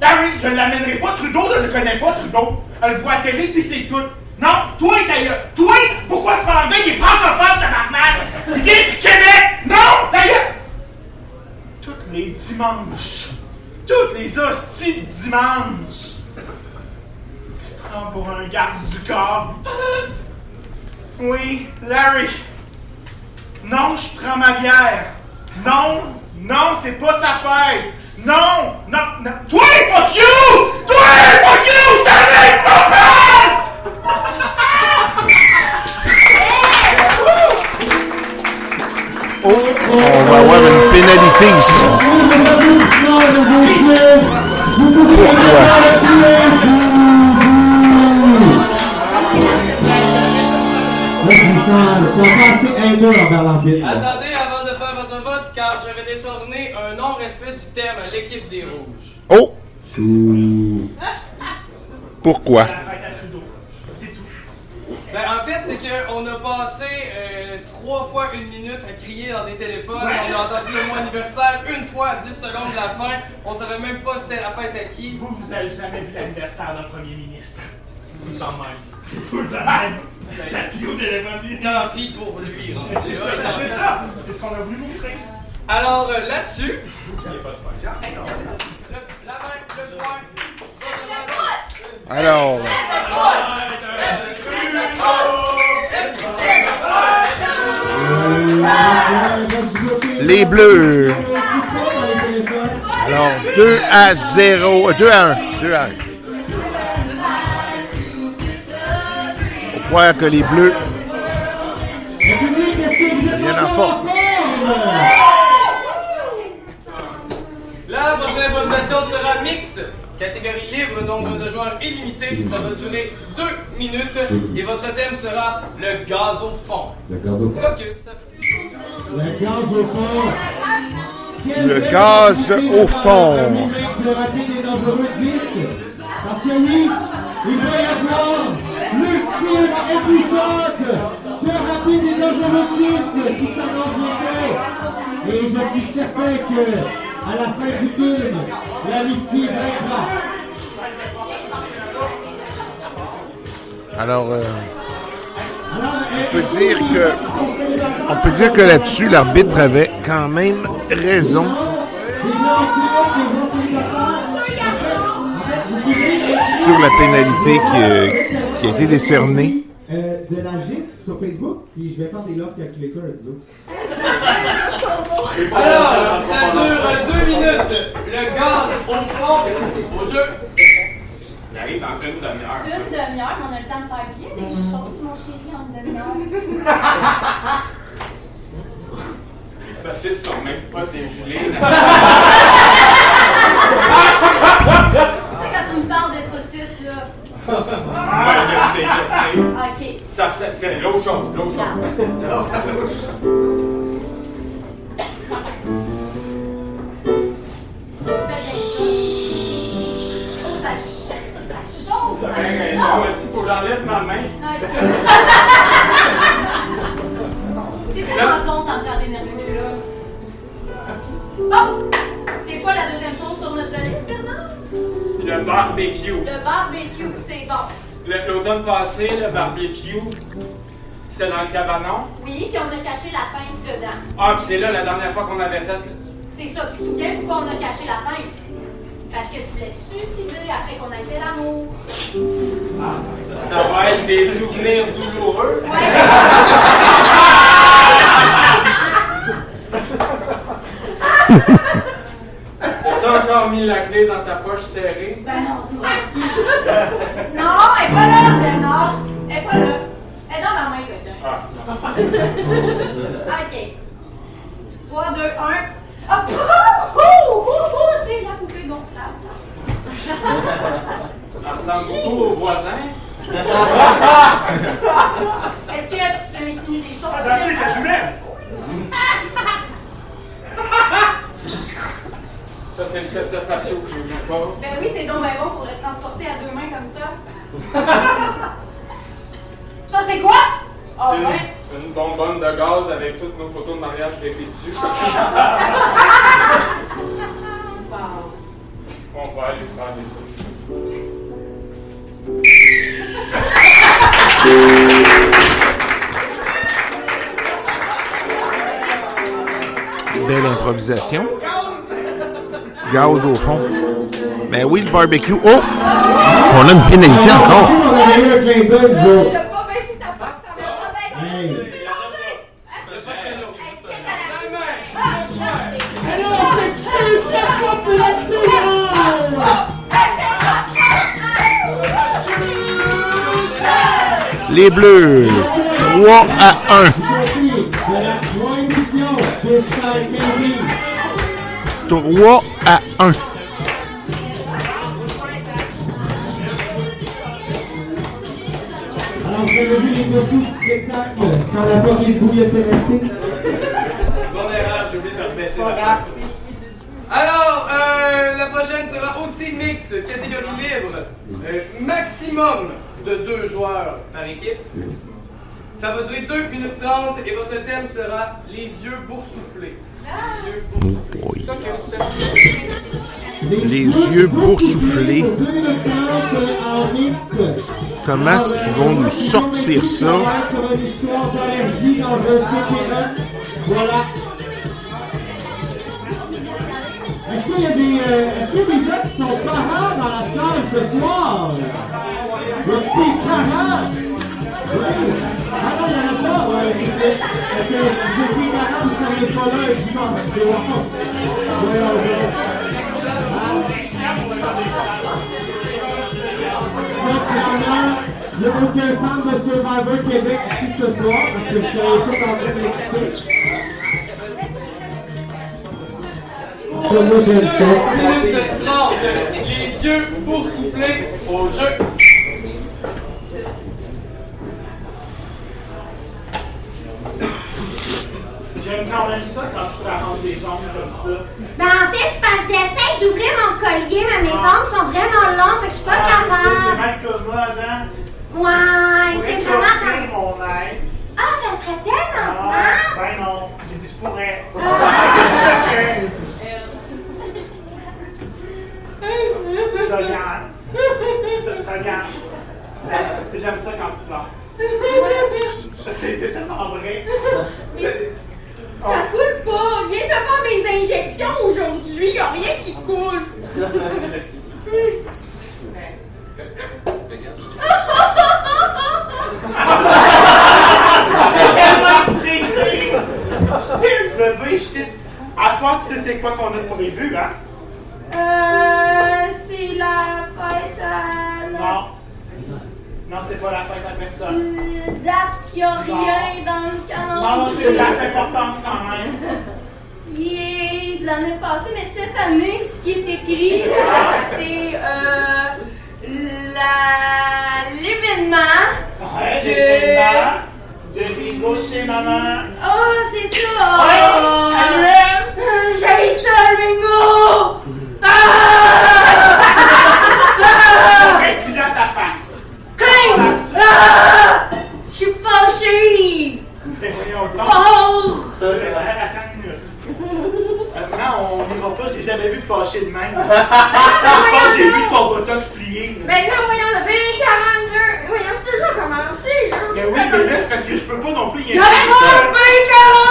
Larry, je l'amènerai pas. Trudeau, je le connais pas, Trudeau. Elle le voit à télé, si c'est tout. Non, toi, ta gueule. Toi, pourquoi tu parles anglais? Il est francophone, tabarnak! Il vient du Québec! Non! D'ailleurs! Tous les dimanches, tous les hosties de dimanche, il se prend pour un garde du corps. Oui, Larry. Non, je prends ma bière. Non, non, c'est pas sa fête. Non, non, non. Toi, fuck you! Toi, fuck you! Je t'avais pas Oh, on va avoir une pénalité ici. Ça va assez haineux envers l'arbitre. Attendez avant de faire votre vote, car je vais décerner un non-respect du thème à l'équipe des Rouges. Oh! Pourquoi? Ben, en fait, c'est qu'on a passé euh, trois fois une minute à crier dans des téléphones. On a entendu le mot anniversaire une fois à 10 secondes de la fin. On savait même pas c'était la fête à qui. Vous, vous avez jamais vu l'anniversaire d'un premier ministre. Tout en même. C'est tout le même. Parce qu'il au téléphone. Tant pis pour lui. C'est ça, c'est ça. C'est ce qu'on a voulu montrer. Alors euh, là-dessus, le, la main, le point. Alors, les Bleus. Alors, 2 à 0. euh, 2 à 1. 2 à 1. Croire que les Bleus viennent en forme. La prochaine improvisation sera mix. Catégorie libre, nombre de joueurs illimité. Ça va durer 2 minutes. Et votre thème sera le gaz au fond. Le gaz au fond. Focus. Le gaz au fond. Le gaz au fond. Le rapide et dangereux 10. Parce que oui, il va y avoir l'ultime épisode de Rapide et 10 qui s'annonce bientôt. Et je suis certain que à la fin du film, l'amitié vaincra. Alors, euh, on peut dire que, on peut dire que là-dessus, l'arbitre avait quand même raison sur la pénalité qui, euh, qui a été décernée. Euh, de la GIF sur Facebook, puis je vais faire des love calculators avec vous. Alors, ça dure 2 minutes. Le gaz au fond. Au jeu. Il arrive dans une demi-heure. Une demi-heure, mais on a le temps de faire bien des choses, mon chéri, en une demi-heure. Les saucisses sont même pas dégelées. C'est quand tu me parles de saucisses, là. Ouais, je sais, je sais. Ok. Ça, ça- c'est l'eau chaude, l'eau chaude. Fais bien ça. Oh, ça, ça chauffe, T'as ça bien raison, chauffe. est-ce qu'il faut que j'enlève ma main? Ok. T'es tellement content en temps d'énergie, là. Bon, c'est quoi la deuxième chose sur notre liste, Bernard? Le barbecue. Le barbecue, c'est bon. L'automne passé, le barbecue, c'était dans le cabanon? Oui, puis on a caché la pinte dedans. Ah, puis c'est là la dernière fois qu'on avait fait. C'est ça, tu souviens pourquoi on a caché la pinte? Parce que tu voulais te suicider après qu'on ait fait l'amour. Ça va être des souvenirs douloureux. As-tu encore mis la clé dans ta poche serrée? Ben non, dis-moi qui. Non, elle est pas là, Bernard. Elle est pas là. Elle est dans ma main, là, tiens. Ah. Ok. 3, 2, 1. Ah, pou, pou, pou, pou, c'est la poupée gonflable. Ça ressemble beaucoup aux voisins. Est-ce que tu insinues des choses? Daphné, ta jumelle! Ça, c'est le set de patio que j'ai vu pas. Ben oui, t'es donc bien bon pour le transporter à deux mains comme ça. ça, c'est quoi? Oh, c'est ouais. une, une, bonbonne de gaz avec toutes nos photos de mariage bébé dessus. Oh. On va aller faire des saucisses. Belle improvisation. Gaz au fond. Ben oui, le barbecue. Oh! On a une pénalité encore. pénalité, Les Bleus, 3 à 1. de la trois émission, Freestyle Baby. 3 à 1. Alors, vous avez vu les dessous du spectacle quand la poignée de bouille est pénalité? Bonne erreur, j'ai oublié de me rebaisser. Alors, euh, la prochaine sera aussi mix, catégorie libre. Euh, maximum de deux joueurs par équipe. Ça va durer 2 minutes 30 et votre thème sera les yeux boursouflés. Les yeux boursouflés. boy. Donc, euh, c'est- Les yeux boursouflés. Pour 2 minutes 30 euh, en mixte. Comment est-ce qu'ils vont nous sortir ça? Est-ce qu'il y a des, euh, est-ce qu'il y a des gens qui sont parents dans la salle ce soir? Y a-t-il des parents? Non, il n'y en a pas. Ouais, c'est ça. Parce que si vous étiez parents, vous ne seriez pas là et dimanche. C'est vraiment. Ouais, ouais, ouais. Sinon, clairement, il n'y a aucun fan de Survivor Québec ici ce soir parce que vous seriez tous en train de l'écouter. Moi, j'aime ça. minute 30, les yeux boursouflés au jeu. J'aime quand même ça quand tu t'arranges des ongles comme ça. Ben en fait, parce que j'essaie d'ouvrir mon collier, mais mes ongles sont vraiment longs, fait que je suis pas Ah, ça, c'est capable. mal commode, hein? Ouais, c'est vraiment comme... mon. Ah, ça serait tellement Ah, smart! ben non. J'ai dit je pourrais. Ah. Je regarde. Je, je regarde. J'aime ça quand tu pleures. C'est tellement vrai. Ça coule pas! Je viens de faire mes injections aujourd'hui, y a rien qui coule! À soir, tu sais c'est quoi qu'on a prévu, hein? Euh, c'est la fête à... la- Non. Non, c'est pas la fête à personne. Euh, date qu'il y a rien dans le calendrier. Non, c'est une date importante quand même. Il est de l'année passée, mais cette année, ce qui est écrit, c'est euh, l'événement. Ouais, De- l'événement de bingo chez maman. Oh, c'est ça! Ouais, Oh, J'ai ça, le bingo! Ah! Ah! Ah Je suis fâchée! Fort! Attends une minute. Maintenant, on n'ira pas, je l'ai jamais vu fâché de même. Je pense que j'ai vu son botox plié. Mais là, voyons, le pays 42. Voyons, c'est déjà commencé, là. Mais oui, mais là, c'est parce que je peux pas non plus y aller. Il y a un pays 42!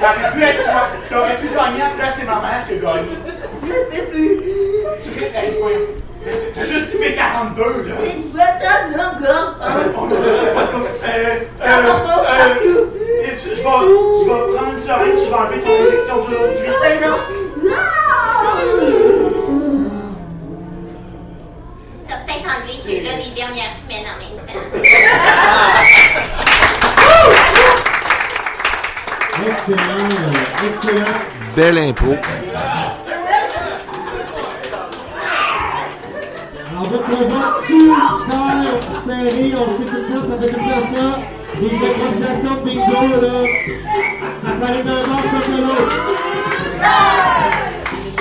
Ça aurait pu être toi. T'aurais pu gagner, après c'est ma mère qui a gagné. Je sais plus. Tu hey. T'as juste mes 42, là. Euh, Ça euh, euh, je, vais, prendre une seringue, je vais enlever ton injection d'aujourd'hui. Mais non. Non! Peut-être enlevé celui-là des dernières semaines en même temps. Excellent, excellent. Belle impro. Alors, votre vote super serré, on sait tout le temps, ça fait tout le temps ça. Des improvisations de bingo, là. Ça aller d'un bord comme de l'autre.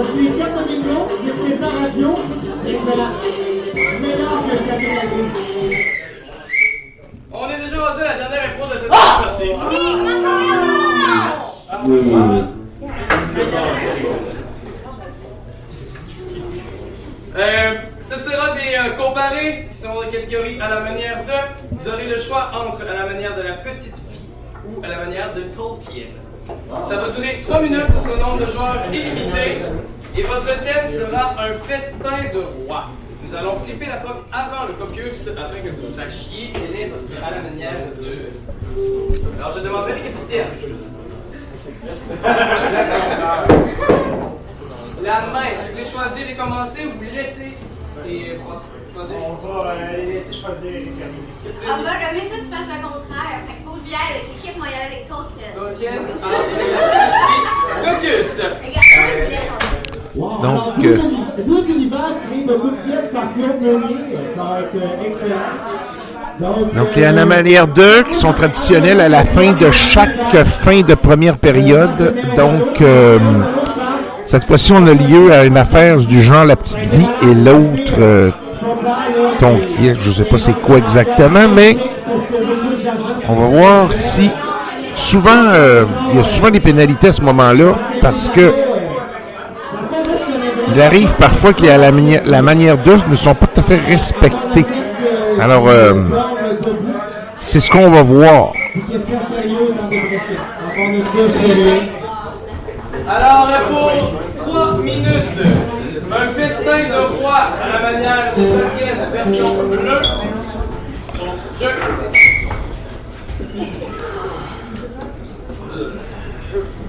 achetez les cartes de bingo, vous écoutez la radio. Excellent. Meilleur que le café de la. On est déjà rendu à la dernière épreuve de cette partie. Euh, ce sera des euh, comparés qui sont de catégorie à la manière de. Vous aurez le choix entre à la manière de la petite fille ou à la manière de Tolkien. Ça va durer 3 minutes, sera le nombre de joueurs illimité. Et votre thème sera un festin de roi. Nous allons flipper la poque avant le caucus afin que vous sachiez quelle est votre à la manière de. Alors je demanderai les capitaines. La main, vous voulez choisir et commencer ou vous laissez et choisir? On va euh, les laisser choisir les permis. Ah bah, j'aime mieux ça tu fasses le contraire. Fait qu'il faut que j'y aille avec l'équipe, moi y aller avec Tolkien. Tolkien. Caucus! Wow. Donc, Alors, euh, deux, uni- deux univers créés de toutes pièces par Claude Meunier. Ça va être euh, excellent. Donc, Donc, il y euh, en a manière deux qui sont traditionnelles à la fin de chaque fin de première période. Donc, euh, cette fois-ci, on a lieu à une affaire du genre La Petite Vie et l'autre, Tonquier. Je ne sais pas c'est quoi exactement, mais on va voir si souvent, euh, il y a souvent des pénalités à ce moment-là parce que il arrive parfois que la, mani- la manière d'eux ne sont pas tout à fait respectées. Alors, euh, c'est ce qu'on va voir. a. Alors, pour 3 minutes, un festin de roi à la manière de Tolkien, version bleue. Je...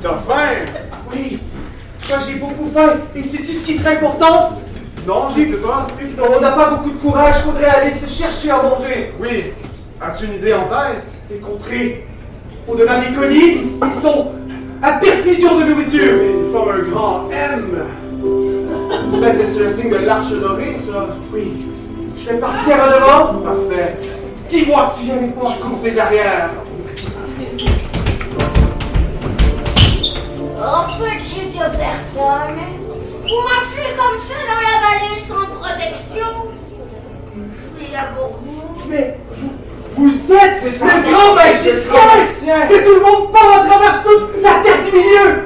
T'as faim? Oui. Moi, j'ai beaucoup faim. Et sais-tu ce qui serait important? Non, j'ai sais pas. On n'a pas beaucoup de courage. Faudrait aller se chercher à manger. Oui. As-tu une idée en tête? Les contrées. Au-delà des collines, ils sont à perfusion de nourriture. Ils forment un grand M. Peut-être que c'est le signe de l'arche dorée, ça. Oui. Je vais partir en devant. Parfait. Dis-moi que tu viens avec moi. Je couvre tes arrières. Oh, petite personne, vous marchez comme ça dans la vallée sans protection. Je suis là pour vous. Mais vous, vous êtes le grand magicien Et tout le monde part à travers toute la terre du milieu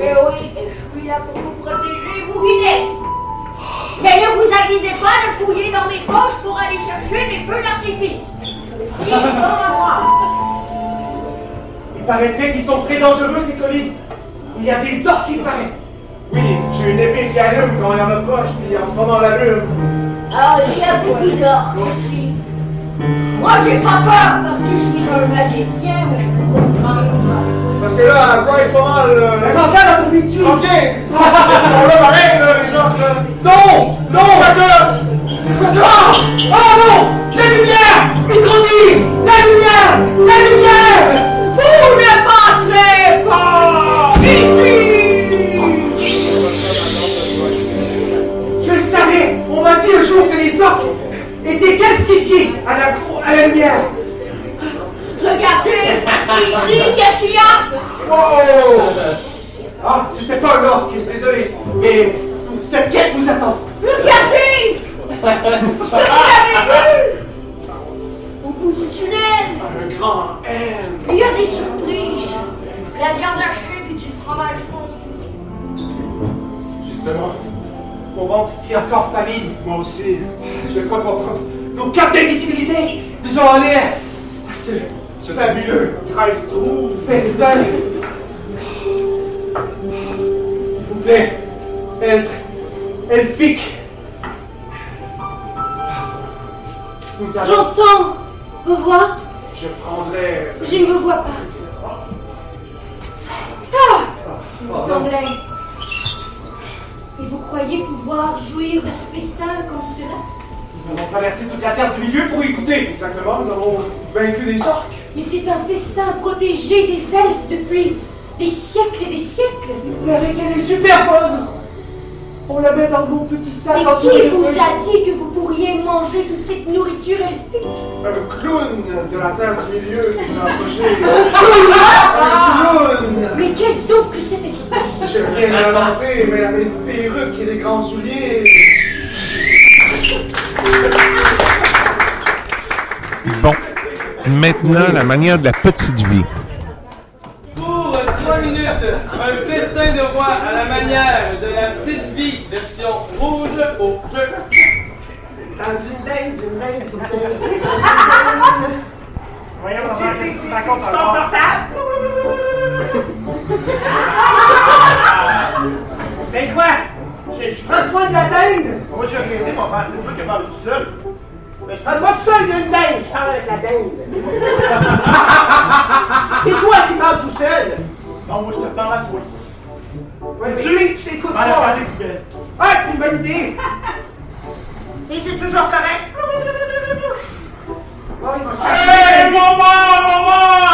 Eh oui, et je suis là pour vous Mais ne vous avisez pas de fouiller dans mes poches pour aller chercher des feux d'artifice. Si, ils sont à moi. Il paraîtrait qu'ils sont très dangereux, ces colis. Il y a des orques, il paraît. Oui, j'ai une épée qui allume quand il y en approche, puis en ce moment l'allume. Alors, il y a beaucoup d'orques ici. Moi, j'ai pas peur parce que je suis un magicien, mais je peux comprendre. Parce que là, quoi est pas mal. Euh... Mais regarde à ton métier Ok Ils sont là pareil, là, les gens, là. Non Non, pas ça C'est pas ça Ah Ah non. La lumière. Microbi La lumière. La lumière. Vous ne passerez pas ici. Je le savais. On m'a dit le jour que les orques étaient calcifiés à la, à la lumière Regardez, ici, qu'est-ce qu'il y a? Oh Ah, c'était pas un orque, désolé. Mais cette quête nous attend. Regardez vous l'avez vu? Au bout du tunnel, Un grand M. il y a des surprises. La viande hachée puis du fromage fondu. Justement, mon ventre qui est encore famine. Moi aussi. Je crois comprendre. Nos capes d'invisibilité nous ont allés à ce, ce fabuleux drive-thru festin. S'il vous plaît, être elfique. J'entends vos voix, Je prendrai. je ne vous vois pas. Ah Il me semblait. Et vous croyez pouvoir jouir de ce festin comme cela? Nous avons traversé toute la terre du milieu pour y écouter. Exactement, nous avons vaincu des orques. Mais c'est un festin protégé des elfes depuis des siècles et des siècles. Mais avec elle est super bonne On l'a met dans nos petits sacs. Mais qui vous a dit que vous pourriez manger toute cette nourriture elfique? Un clown de la terre du milieu qui nous a approché. Un clown Mais qu'est-ce donc que cette espèce? Je viens de l'inventer, mais il avait une perruque et des grands souliers. Bon. Maintenant, la manière de la petite vie. Pour 3 minutes, un festin de roi à la manière de la petite vie, version rouge au jeu. Dans une dingue, d'une dingue, d'une dingue. Voyons, qu'est-ce que tu racontes t'es alors? confortable? Ben quoi? Je, prends soin de la dingue. Moi, j'ai rien dit, maman. C'est toi qui parles tout seul. Mais je parle pas tout seul d'une dingue, je parle avec la dingue. C'est toi qui parles tout seul. Non, moi, je te parle à toi. Ouais, mais lui, je t'écoute Allez, pas. Ah, c'est une bonne idée. Es-tu toujours correct? Oh, Hey, maman, maman,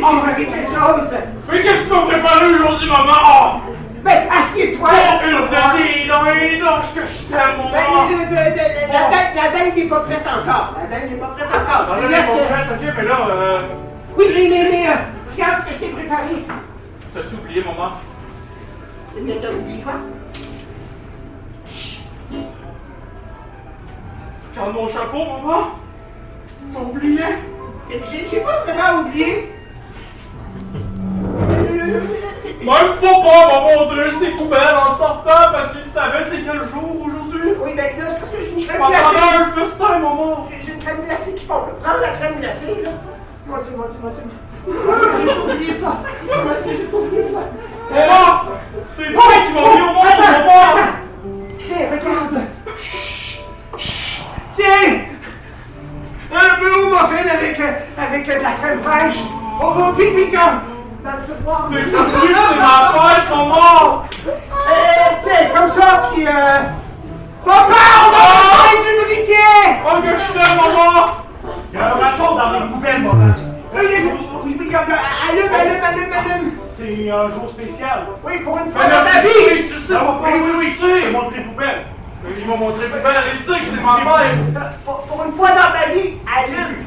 quelque chose. Mais qu'est-ce que tu m'as préparé aujourd'hui, maman? Oh! Ben, assieds-toi. Oh, une de tes dans les dents que je t'aime, Ben, maman! je- je- je- la la dingue n'est pas prête encore. La dingue n'est pas prête encore. Ai te laisse, pas euh, prête, ok, mais là, euh... Oui, mais, mais, mais, euh, regarde ce que je t'ai préparé. T'as-tu oublié, maman? Mais t'as oublié quoi? Regarde mon chapeau, maman! T'as oublié? J'ai pas vraiment oublié. Même papa m'a montré ses poubelles en sortant parce qu'il savait c'est quel jour aujourd'hui. Oui, ben là, c'est parce que j'ai une Je crème glacée. à un festin, maman. J'ai- une crème glacée qui fond. là. Prends la crème glacée, là. Moi, tu, moi, tu, moi, tu. Comment est-ce que j'ai oublié ça? Comment est-ce que j'ai oublié ça? Maman! C'est toi qui m'as mis au monde, maman! Tiens, regarde. Tiens! Un blue muffin avec, euh, avec euh, de la crème fraîche. Au au pipi gum. Tiroir. Mais c'est c'est ma fête, maman! Euh, tiens, comme ça, puis euh... Papa, on va du briquet! Oh, que je t'aime, maman! Il y a un râteau dans les poubelles, maman. Oui, oui, regarde, allume, allume, allume, allume. C'est un jour spécial. Oui, pour une fois dans là, ta vie. sais, tu sais, oui, oui, tu sais! C'est montré poubelle. Mais il m'a montré plus belle, il sait que c'est ma! Ça, Pour, une fois dans ta vie, allume.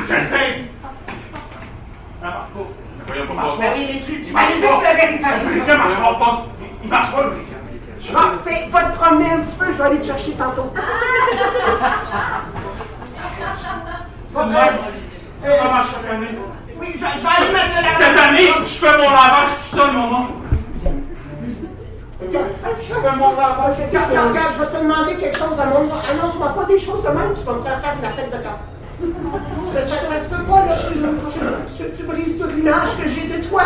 J'essaie. Ça marche pas. Voyons, Il marche papa. Ben oui, mais tu, tu m'avais dit que tu l'avais Le réparé. briquet marche pas. Il marche pas, le briquet. Bon, tu sais, va te promener un petit peu, je vais aller te chercher tantôt. C'est le même. C'est chaque année. Oui, je, je vais aller mettre le lavage. Cette année, je fais mon lavage tout seul, maman! Je fais mon lavage. Regarde, regarde, je vais te demander quelque chose à mon. Annonce-moi pas des choses de même, tu vas me faire faire de la tête de camp. Ça, ça, ça se peut pas, là. Tu, tu, tu, tu brises toute l'image que j'ai de toi.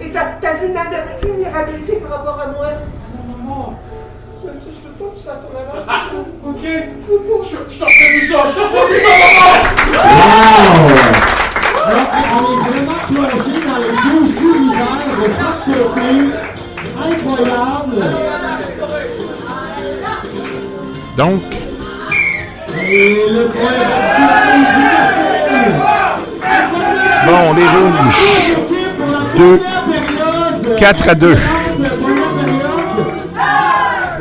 Et ta, ta vulnéra- vulnérabilité par rapport à moi. Maman! Je je veux pas que tu fasses ton lavage. Ah, ok! Je, je t'en fais du ça, je t'en fais du ça, maman! Alors, on est vraiment plongé dans le doux univers de chaque côté. Incroyable. Donc, Bon, les rouges. Deux. Quatre à deux.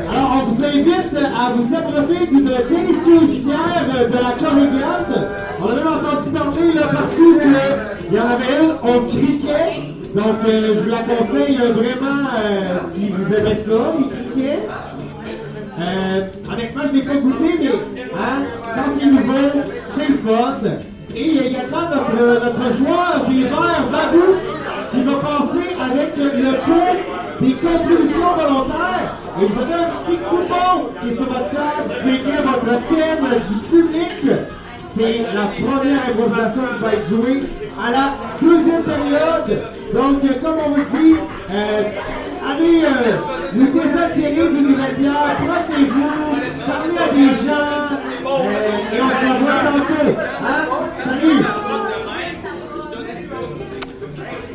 Alors, on vous invite à vous abreuver d'une délicieuse bière de la Corrigate. On avait entendu parler là, partout qu'il y en avait une au criquet. Donc, euh, je vous la conseille vraiment euh, si vous aimez ça, les criquets. Euh, honnêtement, je ne l'ai pas goûté, mais hein, quand c'est le fun. Et il y a également notre, notre joueur des verts, Vadou, qui va passer avec le cours des contributions volontaires. Et vous avez un petit coupon qui est sur votre table. Vous votre thème du public. C'est la première improvisation qui va être jouée à la deuxième période. Donc, euh, comme on vous dit, euh, allez euh, vous désaltérer d'une nouvelle bière, projetez-vous, parlez à des gens, euh,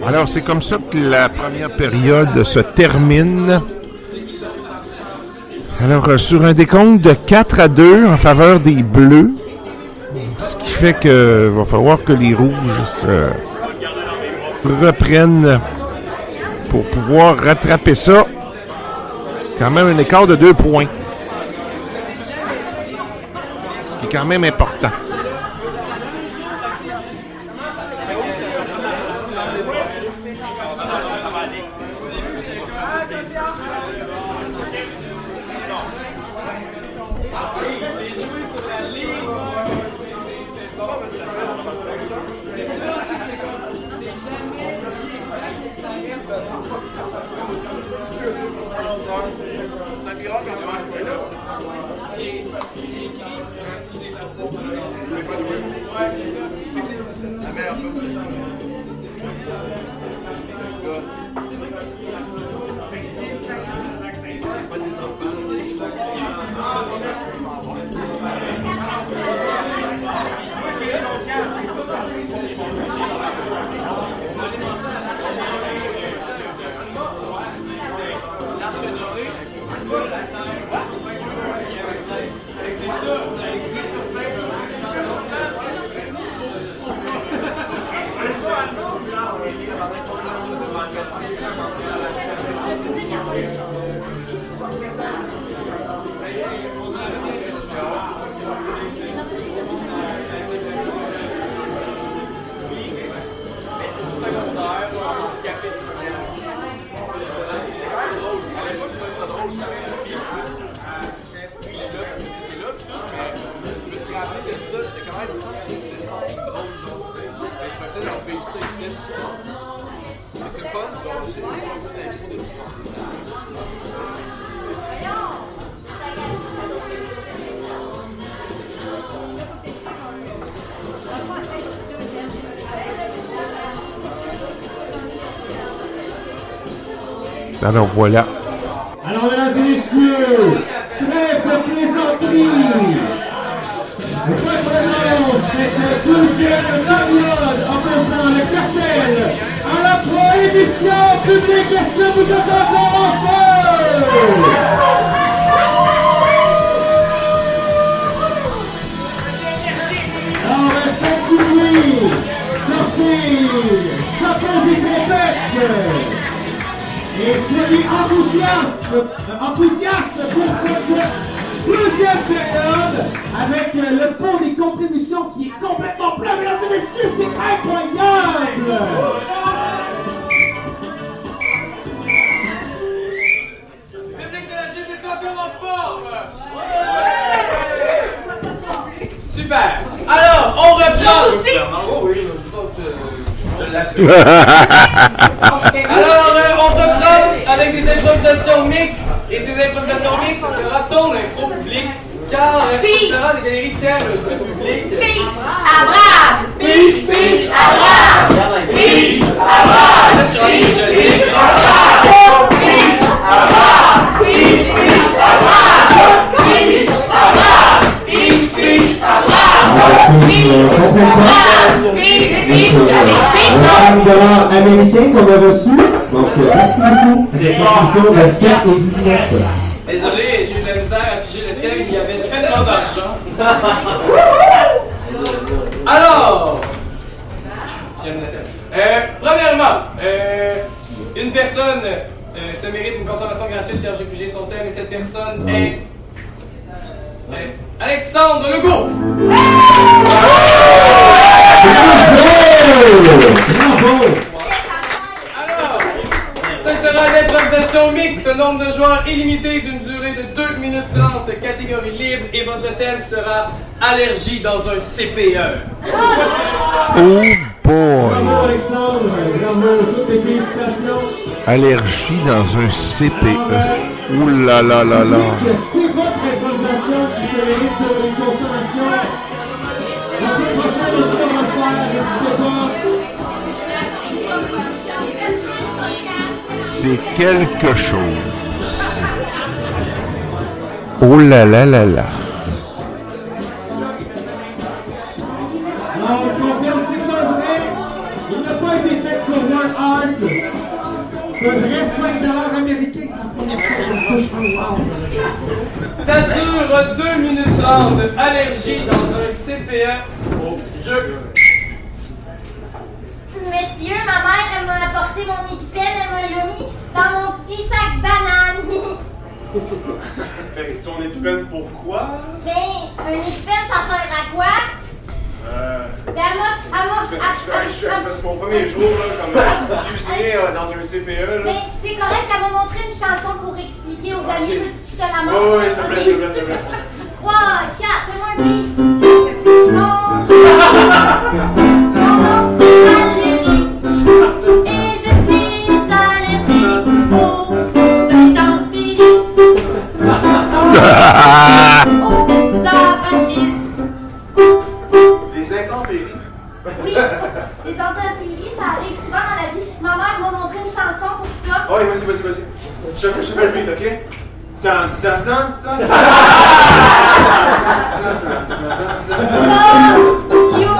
Alors, c'est comme ça que la première période se termine. Alors, euh, sur un décompte de 4 à 2 en faveur des Bleus, ce qui fait que va falloir que les Rouges se reprennent pour pouvoir rattraper ça. Quand même un écart de 2 points. Ce qui est quand même important. Alors voilà. Alors, mesdames et messieurs, trêve de plaisanterie. Présent, cette deuxième période opposant le cartel à la prohibition publique. Est-ce que vous êtes Et soyez enthousiastes, enthousiastes pour cette deuxième période avec euh, le pont des contributions qui est complètement plein. Mesdames et messieurs, c'est incroyable! Public de la Gifle est encore en forme! Super! Alors, on reprend! aussi? Oh oui, vous euh, je l'assume. euh, ce sera des galeries public. Abraham! Biche, biche, Abraham! Biche, Abraham! L'ai. Biche, Abraham! Biche, Abraham! Biche, biche, Abraham! Biche, Abraham! Biche, biche, Abraham! Biche, biche, Abraham! 25 dollars américains qu'on a reçus. Donc, euh, merci beaucoup. De 7 et 19. Alors. Euh, premièrement, euh, une personne euh, se mérite une consommation gratuite car j'ai pigé son thème et cette personne est. Alexandre Legault! Alors, ce sera une improvisation mixte, nombre de joueurs illimité d'une durée de 2 minutes 30, catégorie libre, et votre thème sera allergie dans un CPE. Oh boy! Bravo. Allergie dans un CPE. Ouh là là là là. C'est votre improvisation qui se mérite une consommation. La. C'est quelque chose. Oh là là là là. Alors, on confirme, c'est pas vrai. Il n'a pas été fait sur One Art. C'est un vrai 5 américain. C'est la première fois que je touche Ça dure 2 minutes 30. Allergie dans un CPE au jeu. Monsieur, ma mère, elle m'a apporté mon épipène, elle me l'a mis dans mon petit sac banane. Fait que ton épipène pourquoi? Mais un épipène, ça sert à quoi? Euh. Ben. Je fais- je fais- je fais- je fais- C'est mon premier jour là, comme euh, cuisinier euh, dans un CPE. Là. Mais c'est correct, elle m'a montré une chanson pour expliquer aux Ah, amis. que te la Oui, montre? oui, s'il te plaît, s'il te plaît, s'il te plaît. 3, 4, fais-moi un bruit. Mon nom c'est arachides. Des intempéries. Oui, les intempéries, ça arrive souvent dans la vie. Ma mère m'a montré une chanson pour ça. Oh, oui, vas-y, vas-y, vas-y. Je fais le beat, ok? Tan, tan, tan, tan. Love you.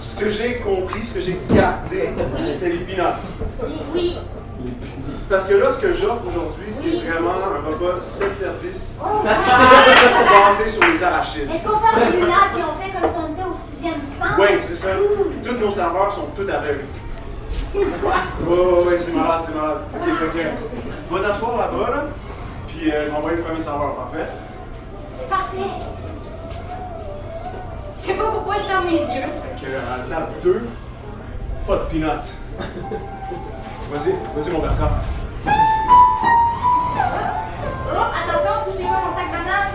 Ce que j'ai compris, ce que j'ai peanuts. Oui. C'est parce que là, ce que j'offre aujourd'hui, c'est vraiment un repas 7 services Oh, basé sur les arachides. Est-ce qu'on fait un lunaire et on fait comme si on était au sixième sens? Oui, c'est ça. Toutes nos saveurs sont toutes aveugles. Ouais, ouais, ouais, c'est malade, c'est malade. Ok, que, va t'asseoir là-bas, là, puis euh, je vais envoyer le premier saveur, parfait? C'est parfait. Je sais pas pourquoi je ferme les yeux. Fait que, à la table 2, pas de peanuts. Vas-y, vas-y, mon Bertrand. Oh, attention, touchez pas mon sac banane.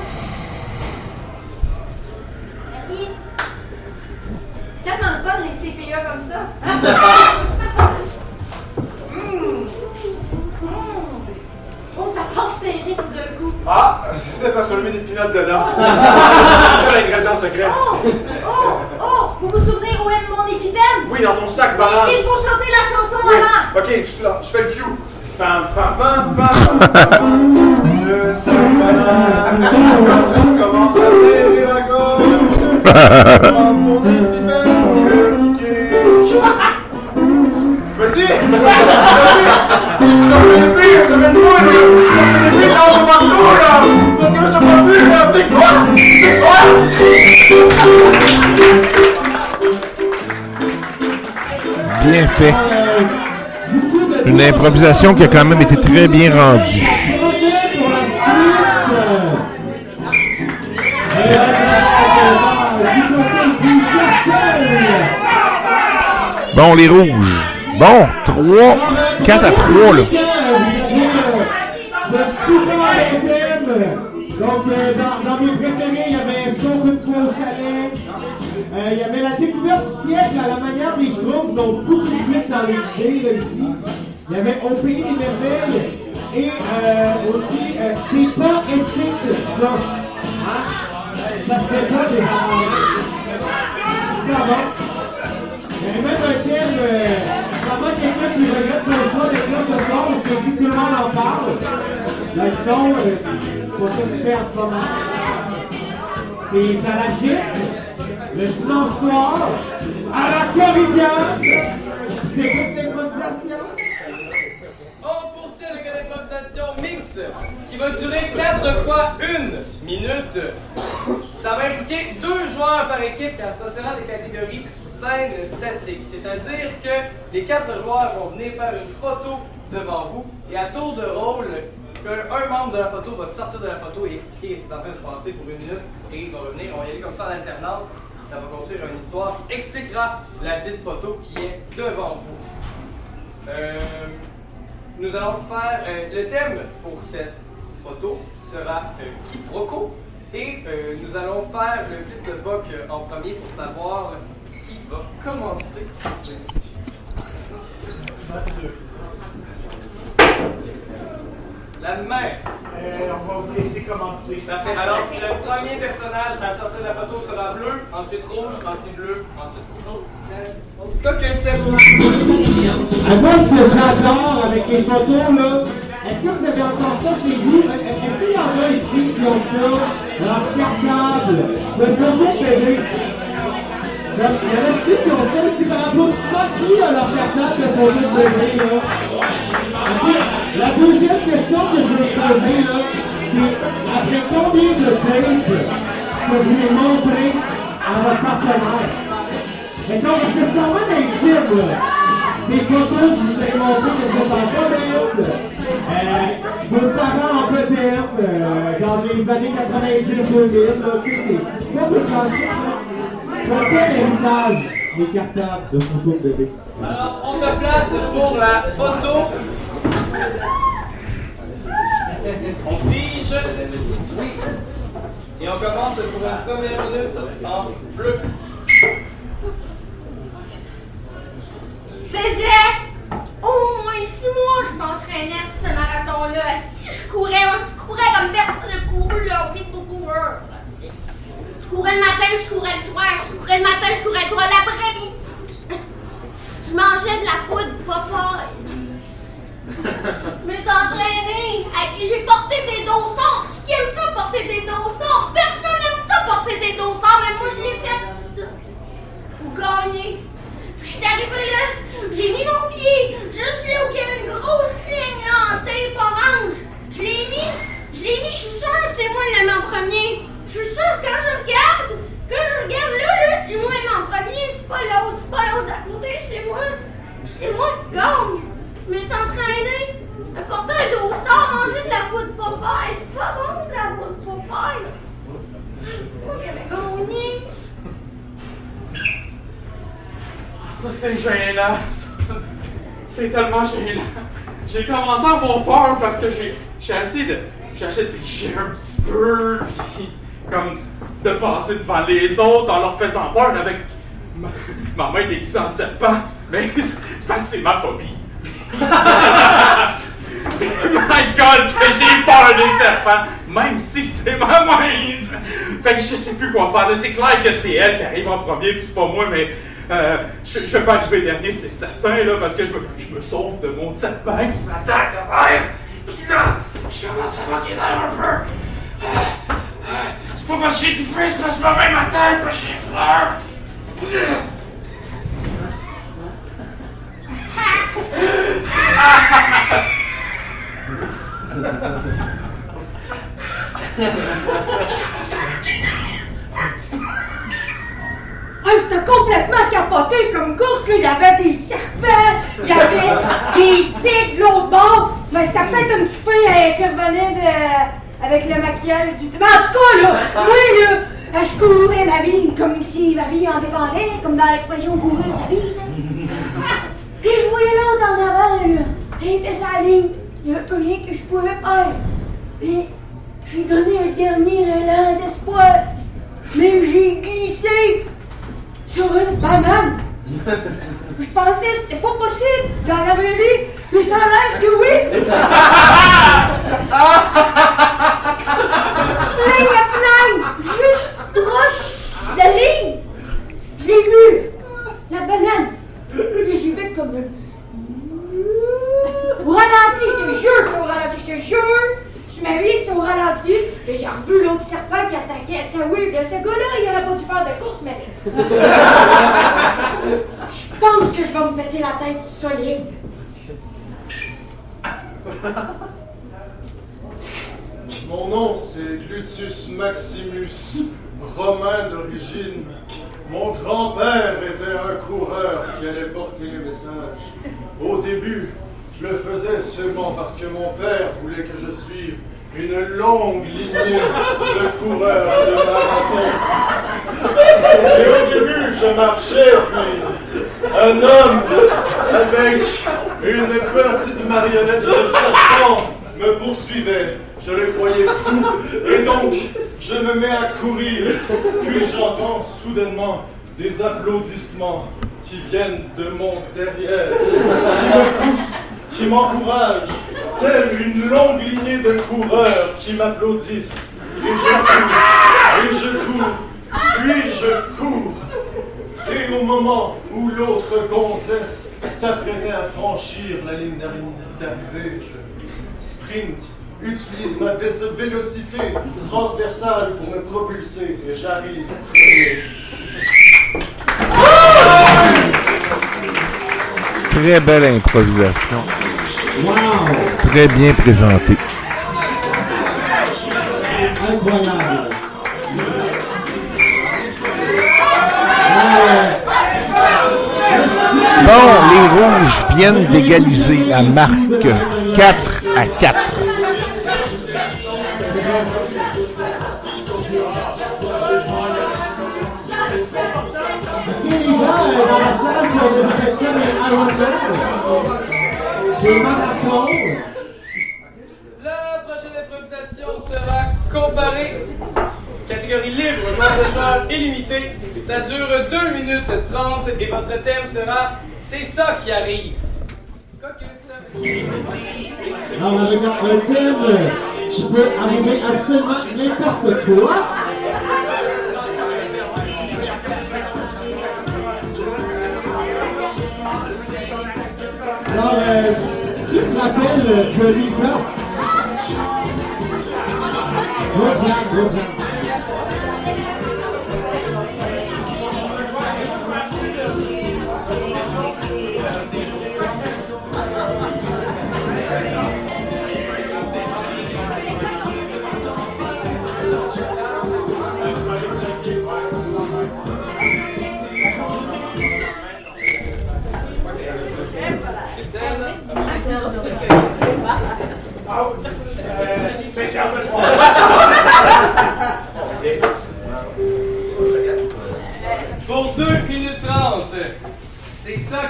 Merci. Tellement fun les CPA comme ça. Hum. Hum. Oh, ça passe serré d'un coup. Ah, c'est peut-être parce qu'on a mis des peanuts dedans. c'est ça l'ingrédient secret. Oh, oh, oh, vous vous souvenez où est mon Oui, dans ton sac banane. Il faut chanter la chanson, Oui. maman. Ok, je suis là, je fais le cue. Pam, pam, pam, pam. Le sac banane. Quand on commence à serrer la gorge. Prends ton. Vas-y, vas-y, vas-y. Fais plus, ça fait une boule, là. Des pieds dans partout, là. Parce que là, je te vois plus, là. Pique-toi, pique-toi. Bien fait. Une improvisation qui a quand même été très bien rendue. Bon, les rouges. Bon, 3, 4 à 3, là. Y avait la découverte du siècle à la manière des Schtroumpfs, donc beaucoup plus dans les idées, là, ici. Il y avait Au pays des merveilles. Et euh, aussi, euh, c'est pas éthique, ça. Hein? Ça serait pas des Super bon. Il y avait même un thème, euh, quelqu'un qui regrette son choix d'être là ce soir parce que vu que tout le monde en parle. Là, sinon, euh, c'est pas ça que tu fais en ce moment. T'es à la gîte, le dimanche soir, à la corrida. Tu t'écoutes l'improvisation? On poursuit avec une improvisation mix qui va durer 4 fois 1 minute. Ça va impliquer deux joueurs par équipe car ça sera des catégories scène statique. C'est-à-dire que les quatre joueurs vont venir faire une photo devant vous et à tour de rôle, un, membre de la photo va sortir de la photo et expliquer ce qui est en train de se passer pour une minute et ils vont revenir. On va y aller comme ça en alternance. Ça va construire une histoire qui expliquera la dite photo qui est devant vous. Euh, nous allons faire. euh, le thème pour cette photo sera euh, quiproquo. Et nous allons faire le flip de euh, en premier pour savoir qui va commencer. La mère. Euh, on va vous laisser commencer. Parfait. Alors, le premier personnage à sortir de la photo sera bleu, ensuite rouge, ensuite bleu, ensuite rouge. À moi, ce que j'adore avec les photos, là, est-ce que vous avez encore ça chez vous? Est-ce qu'il y en a ici qui ont ça? Leur cartable de photo PV? Il y en a ici qui ont ça ici par rapport savoir qui a leur cartable de photo de bébé, là. La deuxième question que je vais poser, là, c'est après combien de dates que vous voulez montrer à votre partenaire? Mettons, parce que c'est quand même intime, là? C'est des photos que vous avez montrées que vous êtes en comète. Vos parents en peut-être, euh, dans les années 90-2000, là, tu sais, c'est pas tout le temps. Quel héritage des cartables de photos de bébé? Alors, on se place pour la photo. On fige. Et on commence pour une première minute en bleu. faisait au moins six mois que je m'entraînais sur ce marathon-là. Si je courais, je courais comme personne n'a couru leur vie de beaucoup coureur. Je courais le matin, je courais le soir, je courais le matin, je courais le soir, l'après-midi. Je mangeais de la poudre Popeye. Je me suis entraînée, à qui j'ai porté des dossons. Qui aime ça porter des dossons? Personne n'aime ça porter des dossons, mais moi je l'ai fait pour gagner. Puis je suis arrivée là, j'ai mis mon pied juste là où il y avait une grosse ligne en tape orange. Je l'ai mis, je l'ai mis, je suis sûre que c'est moi le mis en premier. Je suis sûre que quand je regarde, quand je regarde là, là, c'est moi le en premier, c'est pas l'autre, c'est pas l'autre à côté, c'est moi. C'est moi qui gagne. Je me suis à porter un dossard, manger de la poudre Popeye. C'est pas bon de la poudre Popeye. C'est moi qui avais gagné. Ça, c'est gênant. C'est tellement gênant. J'ai commencé à avoir peur parce que j'ai essayé de. J'ai essayé de tricher un petit peu, comme de passer devant les autres en leur faisant peur avec ma, ma main déguisée en serpent. Mais c'est parce que c'est ma phobie. My God, que j'ai peur des serpents, même si c'est ma main. Fait que je sais plus quoi faire. C'est clair que c'est elle qui arrive en premier, puis c'est pas moi, mais euh, je, je vais pas arriver dernier, c'est certain, là, parce que je me, je me sauve de mon serpent qui m'attaque de même. Puis là, je commence à manquer d'air un peu. Euh, pas que j'ai du que ma main m'attaque, parce que j'ai peur. Ah, c'était complètement capoté comme course, là. Il y avait des serpents, il y avait des tigres de l'autre bord. Mais c'était peut-être un petit peu euh, qui revenait de- avec le maquillage du. Mais en tout cas, là, moi, là, je courais ma vie comme si ma vie en dépendait, comme dans l'expression courir sa vie, tu. Puis je voyais l'autre en avant, là. Il était sa ligne. Il n'y avait plus rien que je pouvais faire. Et j'ai donné un dernier élan d'espoir. Mais j'ai glissé sur une banane. Je pensais que c'était pas possible dans la vraie vie, mais ça a l'air que oui. Flingue à flingue, juste proche de la ligne. Je l'ai la banane. Et j'ai fait comme. Au ralenti, je te jure, je te jure. Tu m'as vu que c'était au ralenti. Et j'ai revu l'autre serpent qui attaquait. C'était weird. Ce gars-là, il aurait pas dû faire de course, mais. Je pense que je vais me péter la tête solide. Mon nom, c'est Glutus Maximus, romain d'origine. Mon grand-père était un coureur qui allait porter les messages. Au début, je le faisais seulement parce que mon père voulait que je suive une longue lignée de coureurs de marathon. Et au début, je marchais, puis un homme avec une petite marionnette de serpent me poursuivait. Je le croyais fou. Et donc, je me mets à courir. Puis j'entends soudainement des applaudissements qui viennent de mon derrière, qui me poussent, qui m'encouragent, telle une longue lignée de coureurs qui m'applaudissent. Et je cours, et je cours, puis je cours. Et au moment où l'autre gonzesse s'apprêtait à franchir la ligne d'arri- d'arrivée, je sprint, utilise ma vé- vélocité transversale pour me propulser et j'arrive premier. Très belle improvisation. Très bien présentée. Bon, les Rouges viennent d'égaliser la marque 4 à 4. Marathon. La prochaine improvisation sera comparée. Catégorie libre, droit de genre illimité. Ça dure 2 minutes 30 et votre thème sera C'est ça qui arrive. Caucus. Alors, le thème qui peut arriver à absolument n'importe quoi. Alors, euh, qui se rappelle de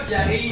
Y ahí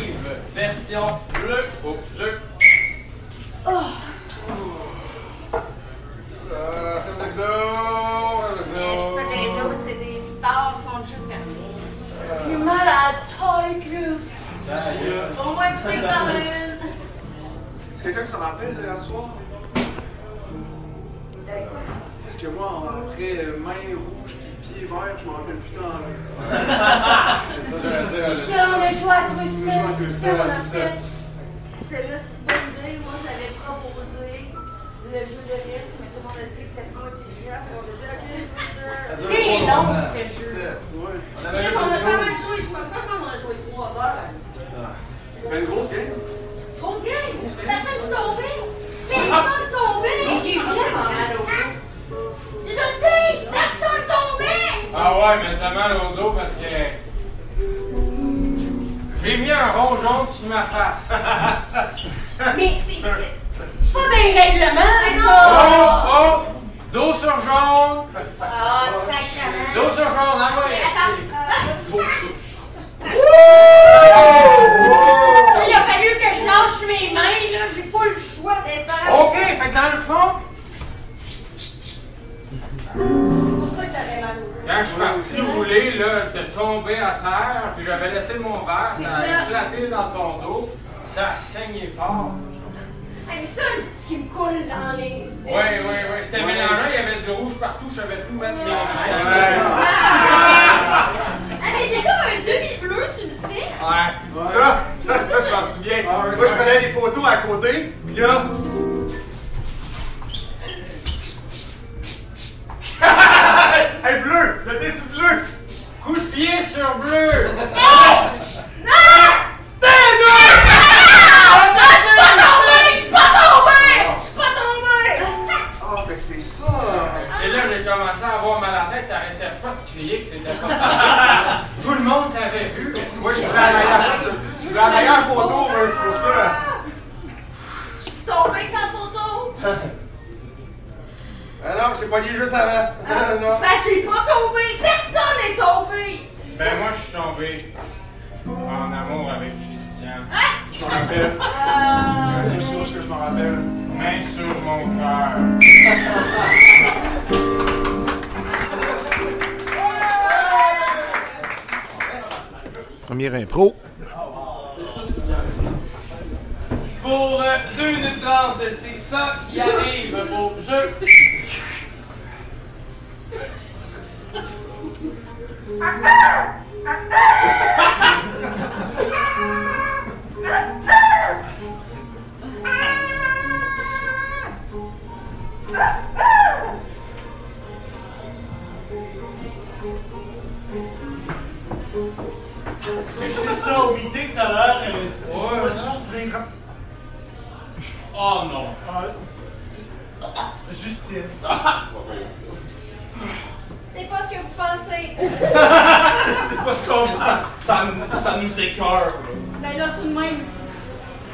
Ça, ça, nous- ça nous écœure. Ben là, tout de même.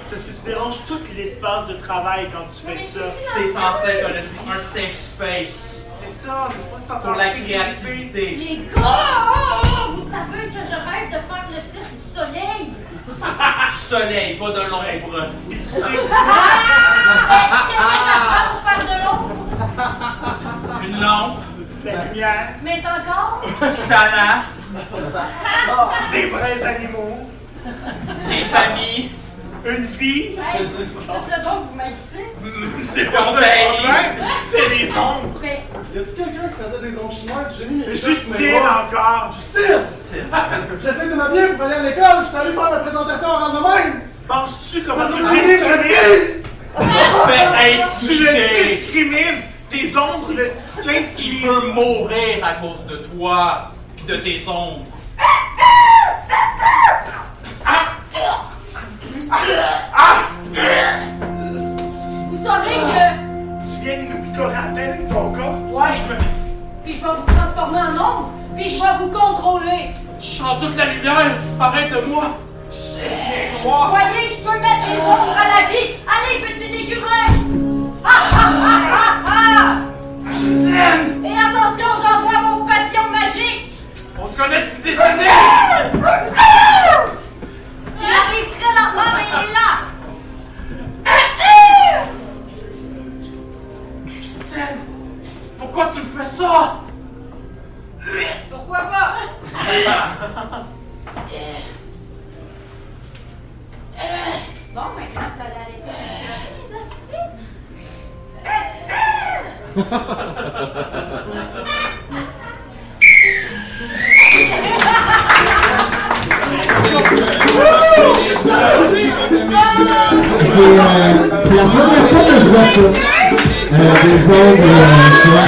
C'est parce que tu déranges tout l'espace de travail quand tu fais ça. c'est censé être un, un safe space C'est ça, mais c'est pas ça. pour la créativité. Les gars, oh, oh, vous savez que je rêve de faire le cirque du soleil. Soleil, pas de l'ombre. Ben, Qu'est-ce que ça prend pour faire de l'ombre? Une lampe, La lumière, Mais encore? du talent, des vrais animaux, des amis. une. Hey, faites-le donc, vous m'haïssez. C'est parfait. C'est les ombres. Mais Y a-tu quelqu'un qui faisait des ondes chinoises? J'ai mis mes Justine encore. Justine! J'essaie de m'habiller pour aller à l'école, j'étais allé faire ma présentation avant de même! Penses-tu comment tu le pas discrimines? Tu le discrimines. Tes ombres, le- tu Il peut mourir à cause de toi pis de tes ombres. vous saurez que. Tu viens de nous picorer à la tête avec ton gars. Ouais, Puis je vais vous transformer en ombre, puis je vais vous contrôler. Je sens toute la lumière disparaître de moi. Vous voyez, je peux mettre les ombres à la vie. Allez, petit écureuil! Ah, ah, ah, ah, ah! Justine! Et attention, magique! Connaît depuis des années! Il arrive très lentement, mais il est là! Justine! Pourquoi tu me fais ça? Pourquoi pas? Bon, maintenant, ça allait arrêter de les hosties. C'est euh, c'est la première fois que je vois ça. Euh, des ombres euh, sur la!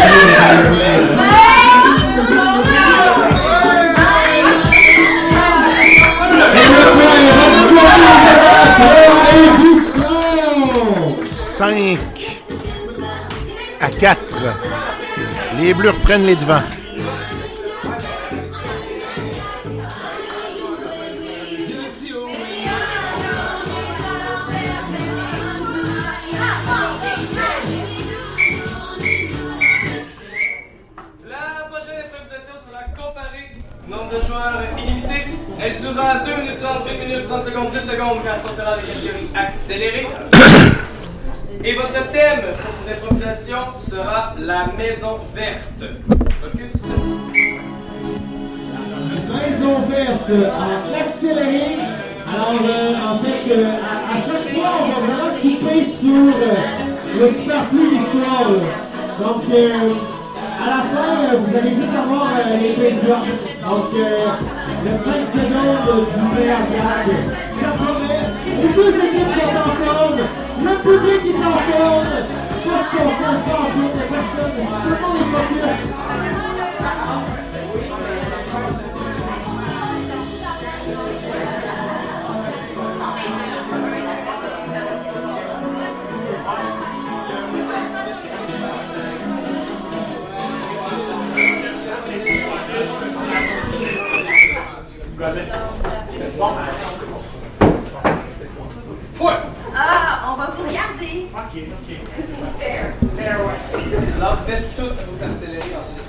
5 à 4. Les Bleus reprennent les devants. Elle durera 2 minutes 30, 1 minute 30 secondes, 10 secondes, car ce sera des catégories accélérées. Et votre thème pour cette improvisation sera la maison verte. Focus. Maison verte en accéléré. Alors, euh, en fait, euh, à, à chaque fois, on va vraiment couper sur euh, le superflu l'histoire. là. Donc, euh, à la fin, euh, vous allez juste avoir euh, les paysans. Donc, euh, le 5 secondes du gag. Ça promet. Les deux équipes sont en forme. Le public est en forme. Tous sont sans fantôme. Personne. Tout le monde est focus. Ah, on va vous regarder. Ok, ok. Fair. Fair, ouais. Alors, faites tout vous accélérer ensuite.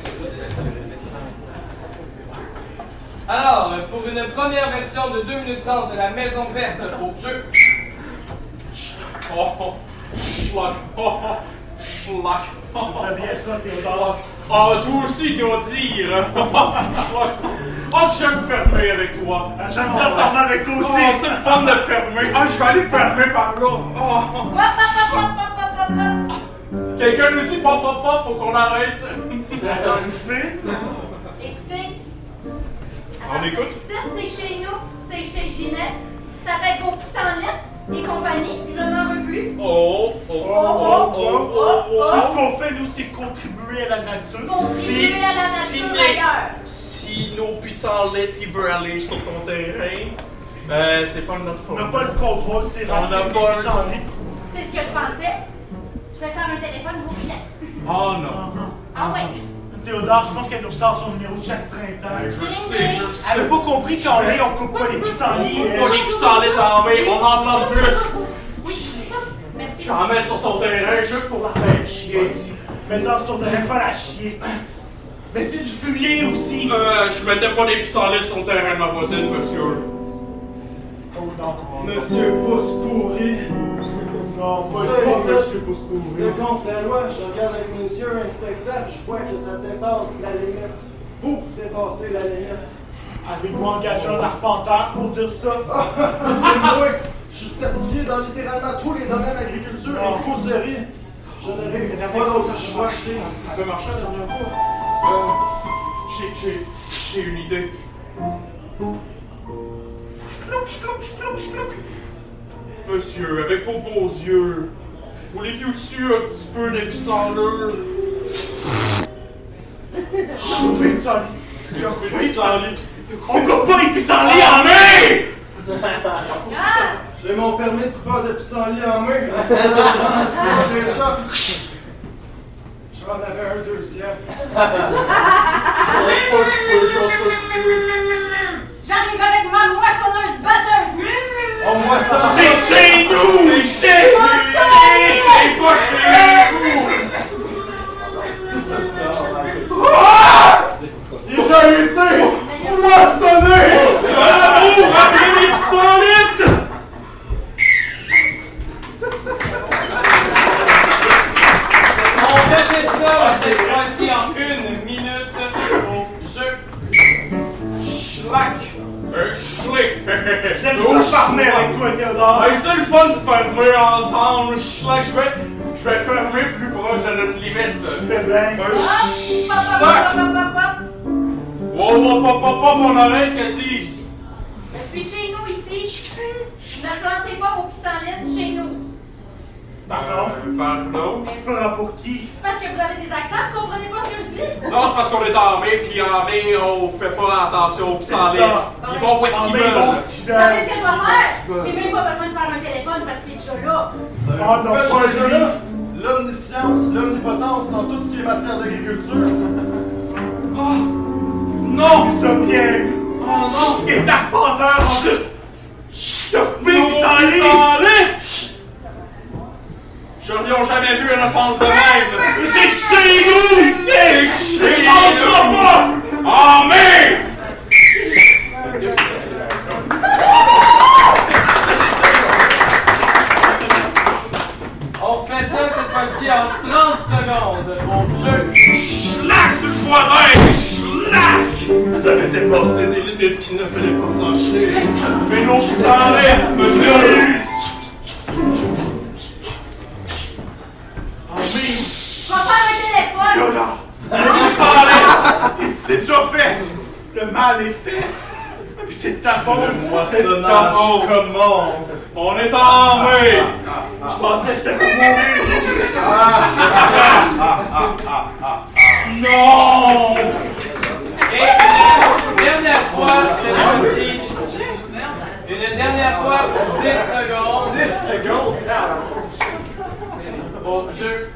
Alors, pour une première version de 2 minutes 30 de la maison verte au jeu. Oh, oh, schlag. Oh, oh, schlag. Oh, bien ça, Théodore. oh, toi aussi, tu vas dire. Schlag. Oh, j'aime fermer avec toi. Ah, J'aime ça fermer avec toi Oh, aussi. c'est le fun de fermer. Ah, je vais aller fermer par là. Oh. Quelqu'un nous dit pop, pop, pop, faut qu'on arrête. Écoutez. On écoute? c'est- C'est chez nous, c'est chez Ginette. Ça fait vos pissenlits et compagnie. Je n'en veux plus. Oh, oh, oh, oh, oh, oh, Tout ce oh. qu'on fait, nous, c'est contribuer à la nature. Contribuer à la nature ailleurs. Si nos puissants lait, il veut aller sur ton terrain, Euh, c'est pas de notre On faute. n'a pas le contrôle de ces On n'a pas le. C'est ce que je pensais. Je vais faire un téléphone, je vous reviens. Oh non. Ah ouais. Théodore, je pense qu'elle nous sort son numéro de chaque printemps. Je le sais, je le Elle sais. n'a pas compris qu'en mai, on coupe pas les pissenlits. Pas les pissenlits en mai, on en plante plus. Merci. J'en mets sur ton terrain juste pour la faire chier. Mais ça, sur ton téléphone à chier. Mais c'est du fumier aussi. Euh, je mettais pas des pissenlits sur le terrain de ma voisine, monsieur. Oh non. Monsieur Pouce pourri. Non, pas Ça, pas ça, monsieur pouce pourri. C'est contre la loi. Je regarde avec mes yeux un spectacle. Je vois que ça dépasse la limite. Vous dépassez la limite. Avez-vous engagé un arpenteur pour dire ça? C'est moi. Je suis certifié dans littéralement tous les domaines agriculture et causerie. Je n'aurai pas d'autre choix. Ça peut marcher la dernière fois. Euh, j'ai, une idée. Clouch, clouch, clouch. Monsieur, avec vos beaux yeux, voulez-vous tuer un petit peu des pissenlits? Couper le sol. Des pissenlits. On coupe pas les pissenlits en En mai! mai! J'ai mon permis de coupeur de pissenlit en main. J'en avais un deuxième. J'arrive avec ma moissonneuse batteuse. Oh, moi, ça C'est chez nous! C'est C'est pas chez vous! Il a été moissonné! Bravo! Rappelez les pissenlits! Fait ça cette fois-ci en une minute au jeu. Schlack! Un schlick! J'aime ça farmer avec toi, Théodore. Hey, c'est le fun de fermer ensemble. Schlack, je vais, je vais fermer plus proche de notre limite. Fais bien. Un Hop, hop, hop, hop, hop, hop, hop. Wow, wow, pop, pop, pop, mon oreille, qu'est-ce qu'ils Je suis chez nous ici. Ne plantez pas vos pissenlits chez nous. Pardon? Pardon? Tu prends pour qui? Parce que vous avez des accents, vous comprenez pas ce que je dis? Non, c'est parce qu'on est en mai, puis en mai, on fait pas attention aux ça. Ils vont où est-ce qu'ils mai, ils vont veulent. Vous savez ce que je vais faire? J'ai même pas besoin de faire un téléphone parce qu'il est déjà là. Oh non, Fais pas jeu-là, lui. l'omniscience, l'omnipotence en tout ce qui est matière d'agriculture. Non! Ça bien. Oh non! Il est arpenteur en plus. Chut, coupé Nos pissenlits. Je n'ai jamais vu une offense de même! C'est chez nous ici! C'est chez On sera nous! pas! En mai! On fait ça cette fois-ci en 30 secondes au jeu. Schlack sur le voisin! Schlack! Vous avez dépassé des limites qu'il ne fallait pas franchir. Mais non, je s'en vais, monsieur! En mai, Je vais faire un téléphone. Théodore. On s'en allait! C'est déjà fait! Le mal est fait! Puis c'est ta faute! C'est ta faute! commence! On est en mai! Je pensais que j'étais pour mourir aujourd'hui! Non! Et une dernière fois cette fois-ci. Une dernière fois pour 10 secondes 10 secondes. au jeu.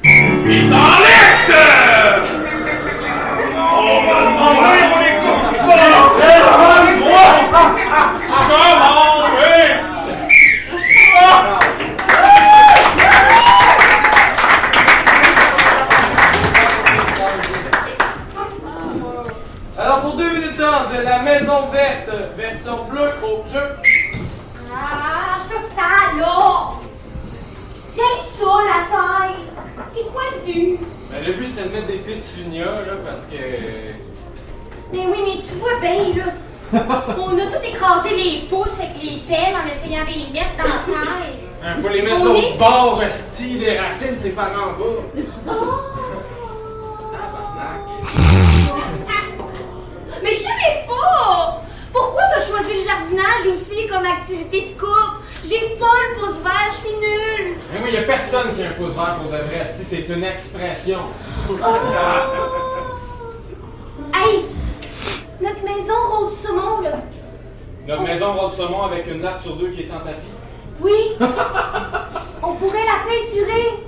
Mettre des pétunias là parce que. Mais oui, mais tu vois bien, là, on a tout écrasé les pouces avec les pelles en essayant de les mettre dans la terre. Hein, faut les mettre On au est- bord, style les racines, c'est par en bas. Oh! Mais je savais pas! Pourquoi t'as choisi le jardinage aussi comme activité de couple? J'ai pas le pouce vert, je suis nulle! Mais oui, y a personne qui a un pouce vert pour de vrai, si c'est une expression. Hey! Notre maison rose saumon, là, Notre maison rôle saumon avec une latte sur deux qui est en tapis. Oui. On pourrait la peinturer.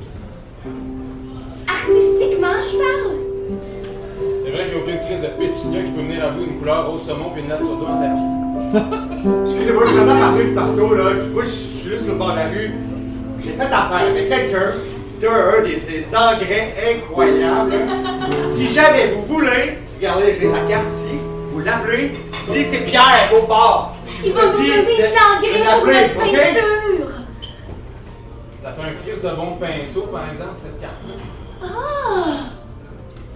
Artistiquement, je parle. C'est vrai qu'il n'y a aucune crise de pétunia qui peut mener à bout une couleur rose saumon puis une latte sur deux en tapis. Excusez-moi, je t'entends parler de tantôt, là. Moi, je suis juste sur le bord de la rue. J'ai fait affaire avec quelqu'un un des ces engrais incroyables. si jamais vous voulez, regardez, j'ai sa carte ici, vous l'appelez, dites que c'est Pierre au bord. Il va nous donner de- l'engrais de pour notre peinture. Ça fait un crise de bon pinceau, par exemple, cette carte-là. Ah!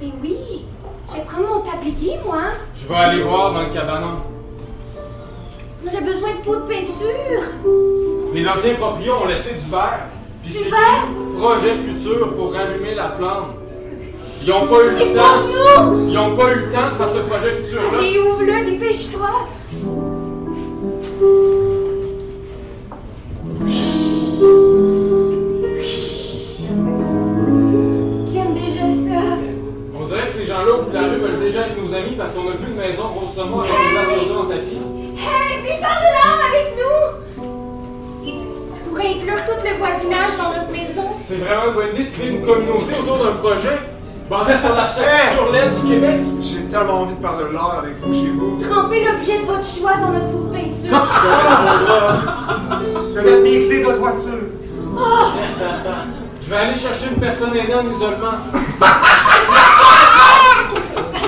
Mais oui, je vais prendre mon tablier, moi. Je vais aller voir dans le cabanon. On aurait besoin de pots de peinture. Les anciens proprios ont laissé du verre. Puis c'est projet futur pour rallumer la flamme. Ils ont pas eu le pour temps. nous! Ils ont pas eu le temps de faire ce projet futur-là. Allez, ouvre-le, dépêche-toi. J'aime déjà ça? On dirait que ces gens-là au bout de la rue veulent déjà être nos amis parce qu'on a plus de maison rose saumon avec une latte sur deux en tapis. Hey, viens faire de l'art avec nous! Inclure tout le voisinage dans notre maison. C'est vraiment une bonne idée de créer une communauté autour d'un projet basé sur l'architecture LED du Québec. J'ai tellement envie de faire de l'art avec vous chez vous. Trempez l'objet de votre choix dans notre pot de peinture. Je vais mettre mes clés de voiture. Oh, Je vais aller chercher une personne aidée en isolement.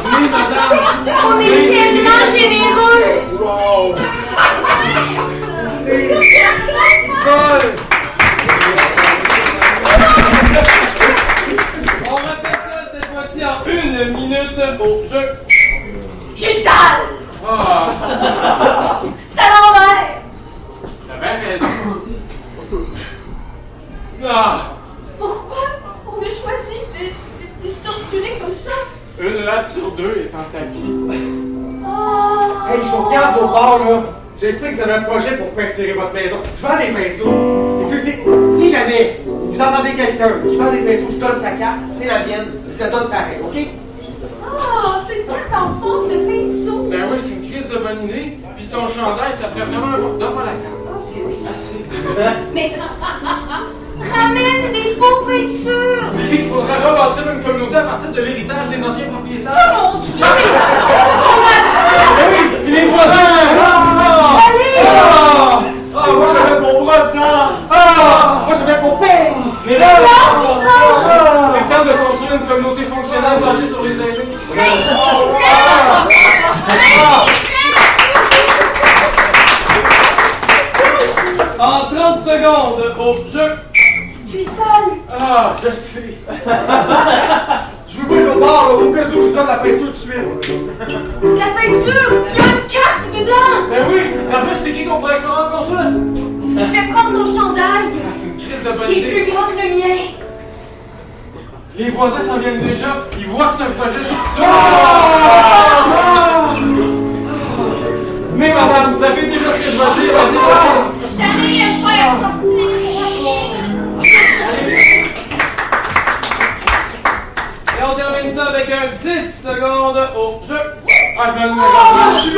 Oui, madame. on est Oui. tellement généreux! Wow! On refait ça cette fois-ci en une minute au jeu. Je suis sale! Ah, C'est à l'envers! t'as bien raison aussi. Ah, Pourquoi? On a choisi de, de- de se torturer comme ça? une latte sur deux est en tapis. Oh! Hey, je vous regarde au bord, là. Je sais que vous avez un projet pour peinturer votre maison. Je vends des pinceaux. Et puis, si jamais vous entendez quelqu'un qui vend des pinceaux, je donne sa carte, c'est la mienne. Je la donne pareil, OK? Oh, c'est une carte en forme de pinceau! Ben oui, c'est une crise de bonne idée. Puis ton chandail, ça ferait vraiment un bon. Donne-moi la carte. Assez. Mais ramène des pots peinture! C'est dit qu'il faudrait rebâtir une communauté à partir de l'héritage des anciens propriétaires. Oh mon Dieu! Mais? Ben oui, les voisins. Ah! Ah, moi, je vais mettre mon bras dedans! Ah! Moi, je vais mettre mon peigne! Mais là, Ah! c'est le temps de construire une communauté fonctionnelle basée sur les aînés. En 30 secondes au jeu. Je suis seule! Ah, je sais. Je veux voir au bord, là, au cas où je donne la peinture tout de suite. La peinture! Il y a une carte dedans! Ben oui, en plus, c'est qui qu'on pourrait comment construire? Je vais prendre ton chandail! Ah, c'est une crise de bonne Il est idée. plus grand que le mien! Les voisins s'en viennent déjà. Ils voient que c'est un projet de futur. Mais madame, vous savez déjà ce que je vais dire. Venez Je t'allais me faire sortir! Ça avec un 10 secondes au jeu. Ah, je me Oh, Je suis!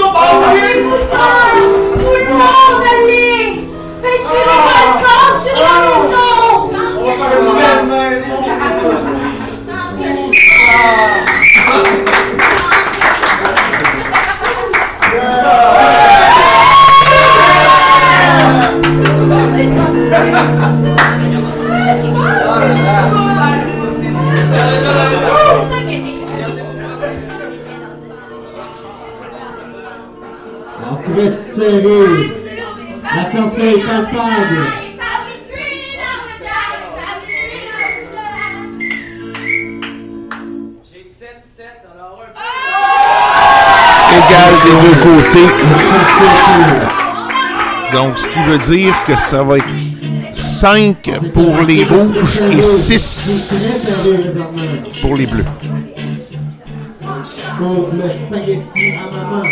Tout le monde, allez! Peinturez pas le corps sur la maison! On va faire une belle maison! Regardez La tension est palpable. J'ai 7-7, alors un Égal des deux côtés. Donc, ce qui veut dire que ça va être 5 pour les rouges et 6 pour les bleus. Pour le spaghetti à maman.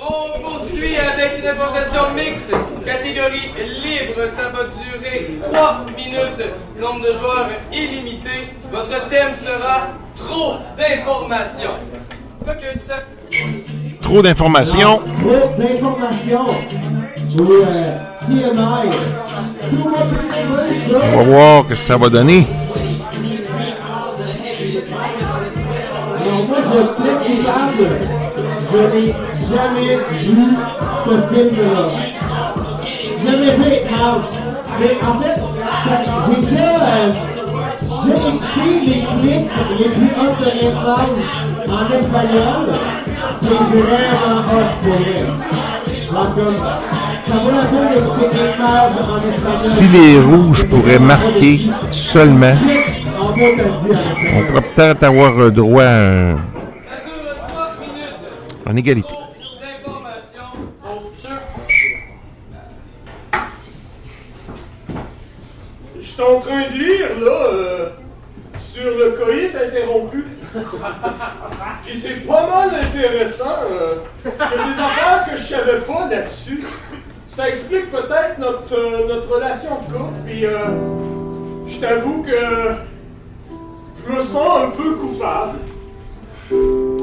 On poursuit avec une importation mixte, catégorie libre. Ça va durer 3 minutes. Nombre de joueurs illimité. Votre thème sera trop d'informations. Trop d'informations. Trop d'informations. Euh, TMI. On va voir ce que ça va donner. Alors moi, je plaide coupable. Je n'ai jamais vu ce film-là. Jamais vu House. Mais en fait, j'ai déjà, euh, j'ai écouté les clips les plus hot de House en espagnol. C'est vraiment hot pour comme, ça vaut la peine d'écouter en espagnol. Si les rouges pourraient marquer seulement, on pourrait peut-être avoir droit à un- en égalité. Je suis en train de lire, là, euh, sur le coït interrompu. Et c'est pas mal intéressant. euh, y a des affaires que je savais pas là-dessus. Ça explique peut-être notre, euh, notre relation de couple. Puis, euh, je t'avoue que je me sens un peu coupable.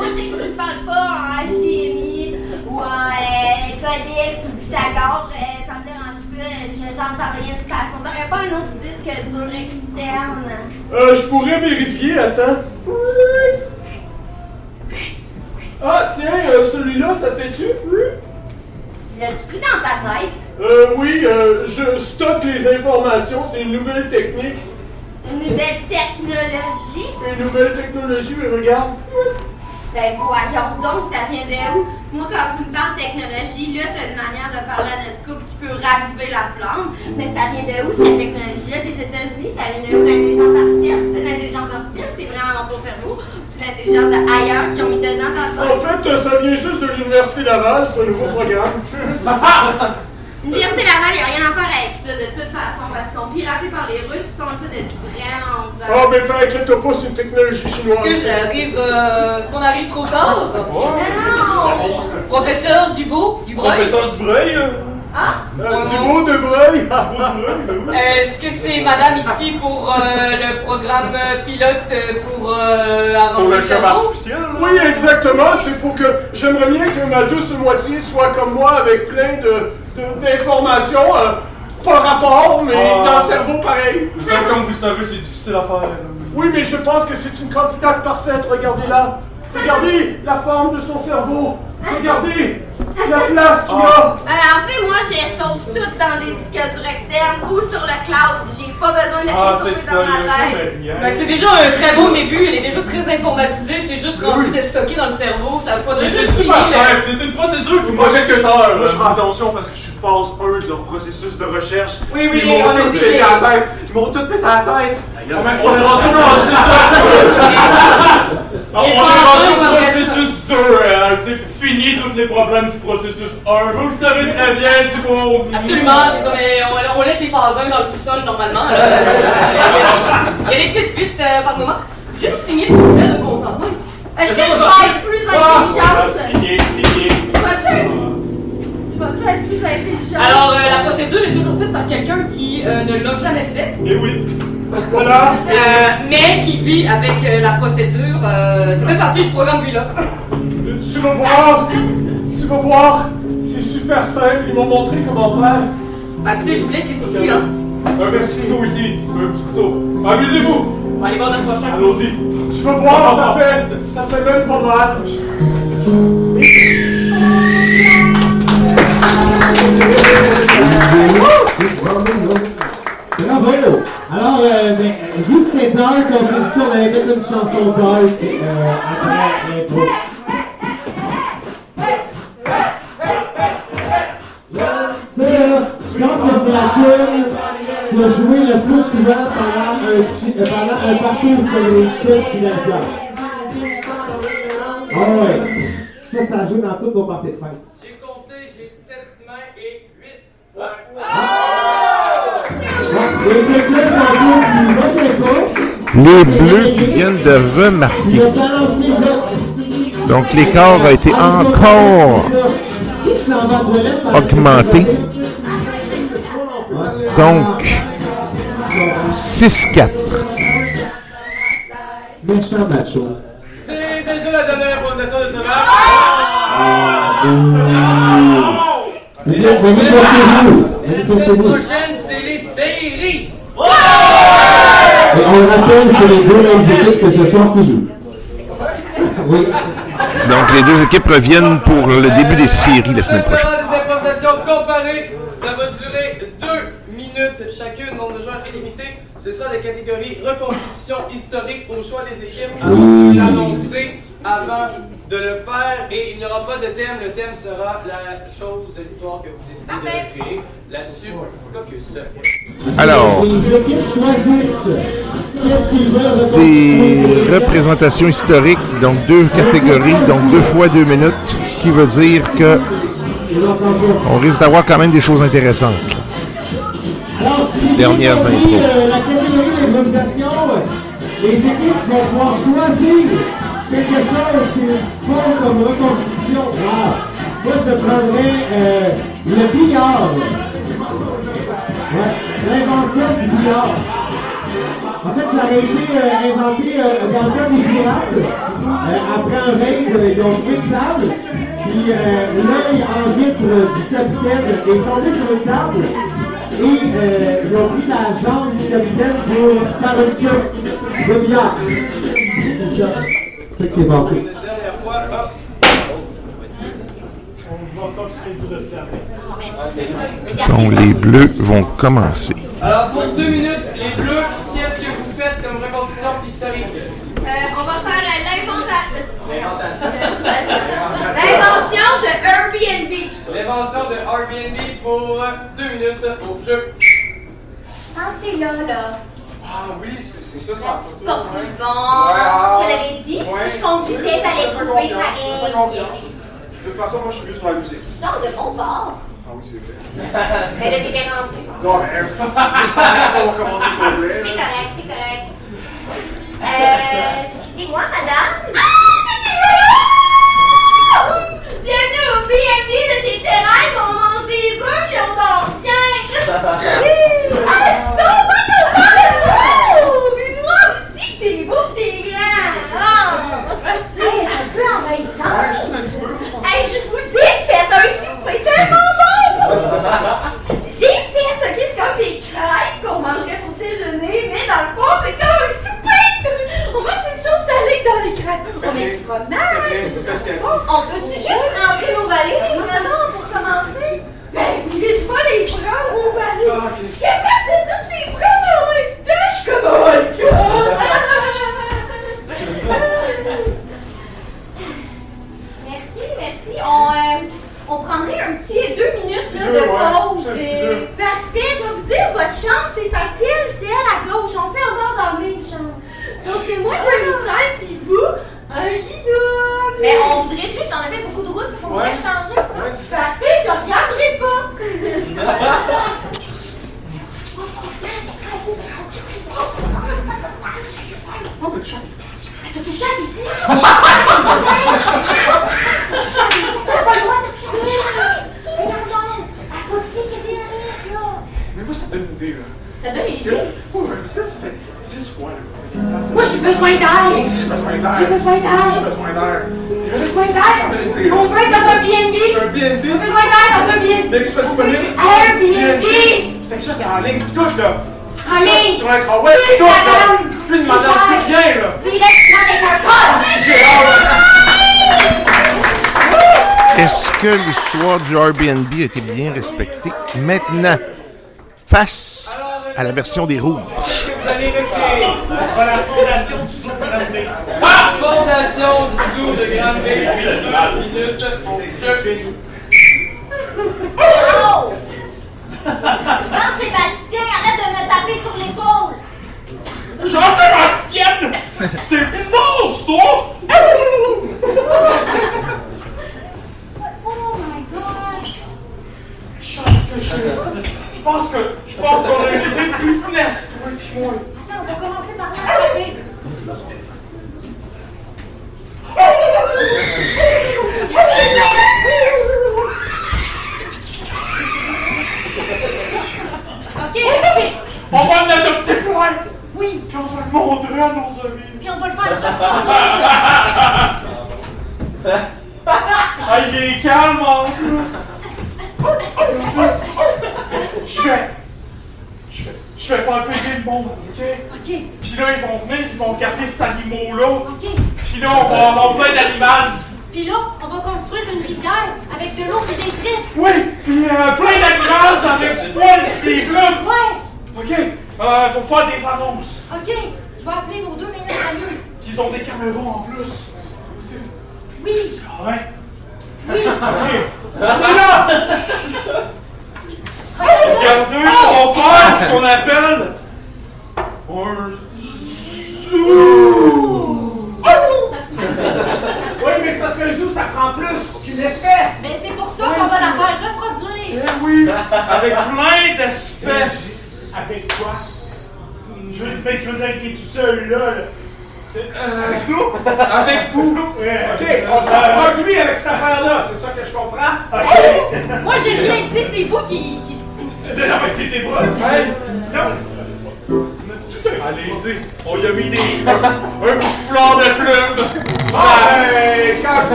Moi, c'est que tu me parles pas en HDMI ou en euh, Codex ou Pythagore, euh, ça me dérange pas, je- j'entends rien de toute façon. T'aurais pas un autre disque dur externe? Euh, je pourrais vérifier, attends. Ah, tiens, euh, celui-là, ça fait-tu? L'as-tu pris dans ta tête? Euh, oui, euh, je stocke les informations, c'est une nouvelle technique. Une nouvelle technologie? Une nouvelle technologie, mais regarde. Ben voyons donc, ça vient de où? Moi, quand tu me parles de technologie, là, t'as une manière de parler à notre couple qui peut raviver la flamme. Mais ça vient de où, cette technologie-là? Des États-Unis, ça vient de où, l'intelligence artificielle? C'est l'intelligence artificielle? C'est vraiment dans ton cerveau? Ou c'est l'intelligence d'ailleurs qui ont mis dedans dans En ton fait, euh, ça vient juste de l'Université Laval, c'est un nouveau programme. L'Université Laval, il a rien à faire avec ça, de toute façon, parce qu'ils sont piratés par les Russes, ils sont là depuis Ah, longtemps. mais fais inquiète pas, c'est une technologie chinoise. Est-ce que j'arrive. euh, Est-ce qu'on arrive trop tard? Non! Professeur Dubo, Dubreuil. Professeur Dubreuil, euh, Euh. Ah, mot de Breuil, ben oui. Est-ce que c'est madame ici pour euh, le programme euh, pilote euh, pour euh, pour arranger le cerveau? artificiel. Oui, exactement. C'est pour que j'aimerais bien que ma douce moitié soit comme moi avec plein de de- d'informations. Pas rapport, mais Ah. dans le cerveau pareil. Vous savez, comme vous le savez, c'est difficile à faire. Oui, mais je pense que c'est une candidate parfaite. Regardez-la. Regardez la forme de son cerveau. Regardez la place qu'il a. Ben, en fait, moi, je sauve tout dans des disques durs externes ou sur le cloud. J'ai pas besoin de Ah, les c'est sauver dans ma tête. mais Ben, c'est déjà un très beau début, elle est déjà très informatisée, c'est juste rendu de stocker dans le cerveau. C'est juste super simple, c'est une procédure qui prend quelques heures. Moi, je fais attention parce que je suis phase 1 de leur processus de recherche. Oui, oui, Ils m'ont tout pété à la tête. Ils m'ont tout pété à la tête. On est rendu au processus On est rendu au processus 2, hein, c'est fini tous les problèmes du processus 1. Vous le savez très bien, du coup. Absolument, c'est ça, mais on, on laisse les phases 1 dans le sous-sol normalement. là. Il y a des petites fuites euh, par moment. Juste signer le courriel de consentement ici. Est-ce que je vais être plus Ah, intelligente? signé, signé. Je vais-tu être... Je vais-tu être plus intelligente? Alors, euh, la procédure est toujours faite par quelqu'un qui euh, ne l'a jamais fait, Et oui. Voilà. euh, mais qui vit avec euh, la procédure. euh, ça fait partie du programme pilote. Tu vas voir. Tu vas voir. C'est super simple. Ils m'ont montré comment faire. Bah écoutez, je vous laisse les outils là. Un petit couteau ici, un petit couteau. Amusez-vous. On va aller voir notre prochain. Allons-y. Tu vas voir, ça fait, ça fait même pas mal. Bravo! Alors, euh, ben, euh, vu que c'était dark, on s'est dit qu'on allait mettre une chanson dark euh, après l'intro. Pense que c'est la tune qui a joué le plus souvent pendant un, chi- euh, pendant un parcours sur les chips et la bière. Ah ouais. Ça, ça a joué dans toutes nos parties de fête. J'ai compté, j'ai 7 mains et 8. Il y a quelqu'un tantôt qui ne pas. Les bleus qui viennent de Il remarquer. a balancé le... Donc l'écart a été encore Qui s'en va aux toilettes pendant augmenté. Donc 6-4. Méchant macho. C'est déjà la dernière improvisation de ce match. Manifestez-vous. La semaine Manifestez-vous. prochaine, c'est les séries. Et on le rappelle, c'est les deux mêmes équipes que ce soir qui jouent. Oui. Donc, les deux équipes reviennent pour le début des séries la semaine Ça prochaine. sera des improvisations comparées. Ça va durer deux minutes chacune, nombre de joueurs illimité. Ce sera des catégories reconstitution historique au choix des équipes. Alors, vous l'annoncerez avant de le faire et il n'y aura pas de thème. Le thème sera la chose de l'histoire que vous décidez de créer. Là-dessus, Caucus. Alors, Les des représentations historiques, donc deux catégories, donc deux fois deux minutes, ce qui veut dire que on risque d'avoir quand même des choses intéressantes. Dernières intros. euh, la catégorie d'improvisation, euh, les équipes vont pouvoir choisir quelque chose qu'ils font comme reconstruction. Wow. Moi, je prendrais euh, le billard. Ouais, l'invention du billard. En fait, ça a été euh, inventé euh, dans le cas des pirates. Après un raid, ils ont sable. Puis l'œil en vitre du capitaine est tombé sur une table. Et euh, ils ont pris la jambe du capitaine pour faire un show de billard. C'est ça. C'est ça qui s'est passé. La dernière fois, hop. Donc, les bleus vont commencer. Alors, pour deux minutes, les bleus, qu'est-ce que vous faites comme reconstitution historique? Euh, on va faire euh, l'inventa- L'inventation. l'invention de Airbnb. L'invention de Airbnb pour deux minutes au jeu. Je pense que c'est là, là. Ah oui, c'est c'est ça, La ça. petite porte rouge. Bon, Ouais, ah, je l'avais dit, ouais. si je conduisais, j'allais trouver pareil. De toute façon, moi, je suis mieux sur la musique. Tu sors de mon bord. Ah oui, c'est vrai. Mais là, t'étais rendu. Non, mais ça va commencer pour vrai. C'est correct, c'est correct. Euh, excusez-moi, madame. Ah, Bienvenue BNB de chez Thérèse. On mange des œufs puis on dort bien. Ah, c'est donc pas de. Puis moi aussi, t'es beau, t'es grand. Ah. Hey, un peu envahissant. Ouais, juste un petit peu, je pense. Hey, je vous ai fait un souper tellement bon! J'ai fait, ok, c'est comme des crêpes qu'on mangerait pour déjeuner, mais dans le fond, c'est comme un souper! On mange des choses dans les crêpes. On ce qu'elle dit. On peut-tu juste rentrer nos valises, maintenant, pour commencer? Ben, laisse pas les prendre au valise. Ah, qu'est-ce suis capable de toutes les prendre en même temps, je suis comme oh god! Merci, merci. On, euh, on prendrait un petit deux minutes là, de pause. Un euh. Parfait, je vais vous dire, votre chambre, c'est facile, c'est elle à gauche. On fait honneur dans la même chambre. Sauf que moi, j'ai une salle, puis vous, un. Mais on voudrait juste, on a fait beaucoup de route, on voudrait Ouais. changer. Ouais. Parfait, je regarderai pas. Oh, mais tu chantes. T'as touché à des Mais moi, ça me donne une idée, là. Ça donne idées. oh, que là, ça fait 10 fois, là. Moi, j'ai besoin d'air. J'ai besoin d'air. J'ai besoin d'air. J'ai besoin d'air. J'ai besoin d'air. On veut être dans un BNB. Un BNB. J'ai besoin d'air dans un BNB. Dès que tu sois disponible. Airbnb. Fait que ça, c'est en ligne, tout, là. En ligne. Sur pis tout, là. Plus de madame, plus rien, là. Directement avec un code. J'ai hâte. Est-ce que l'histoire du Airbnb a été bien respectée? Maintenant, face à la version des rouges. Vous allez? Ce sera la fondation du zoo de Grande. Ah! Fondation du zoo de Grande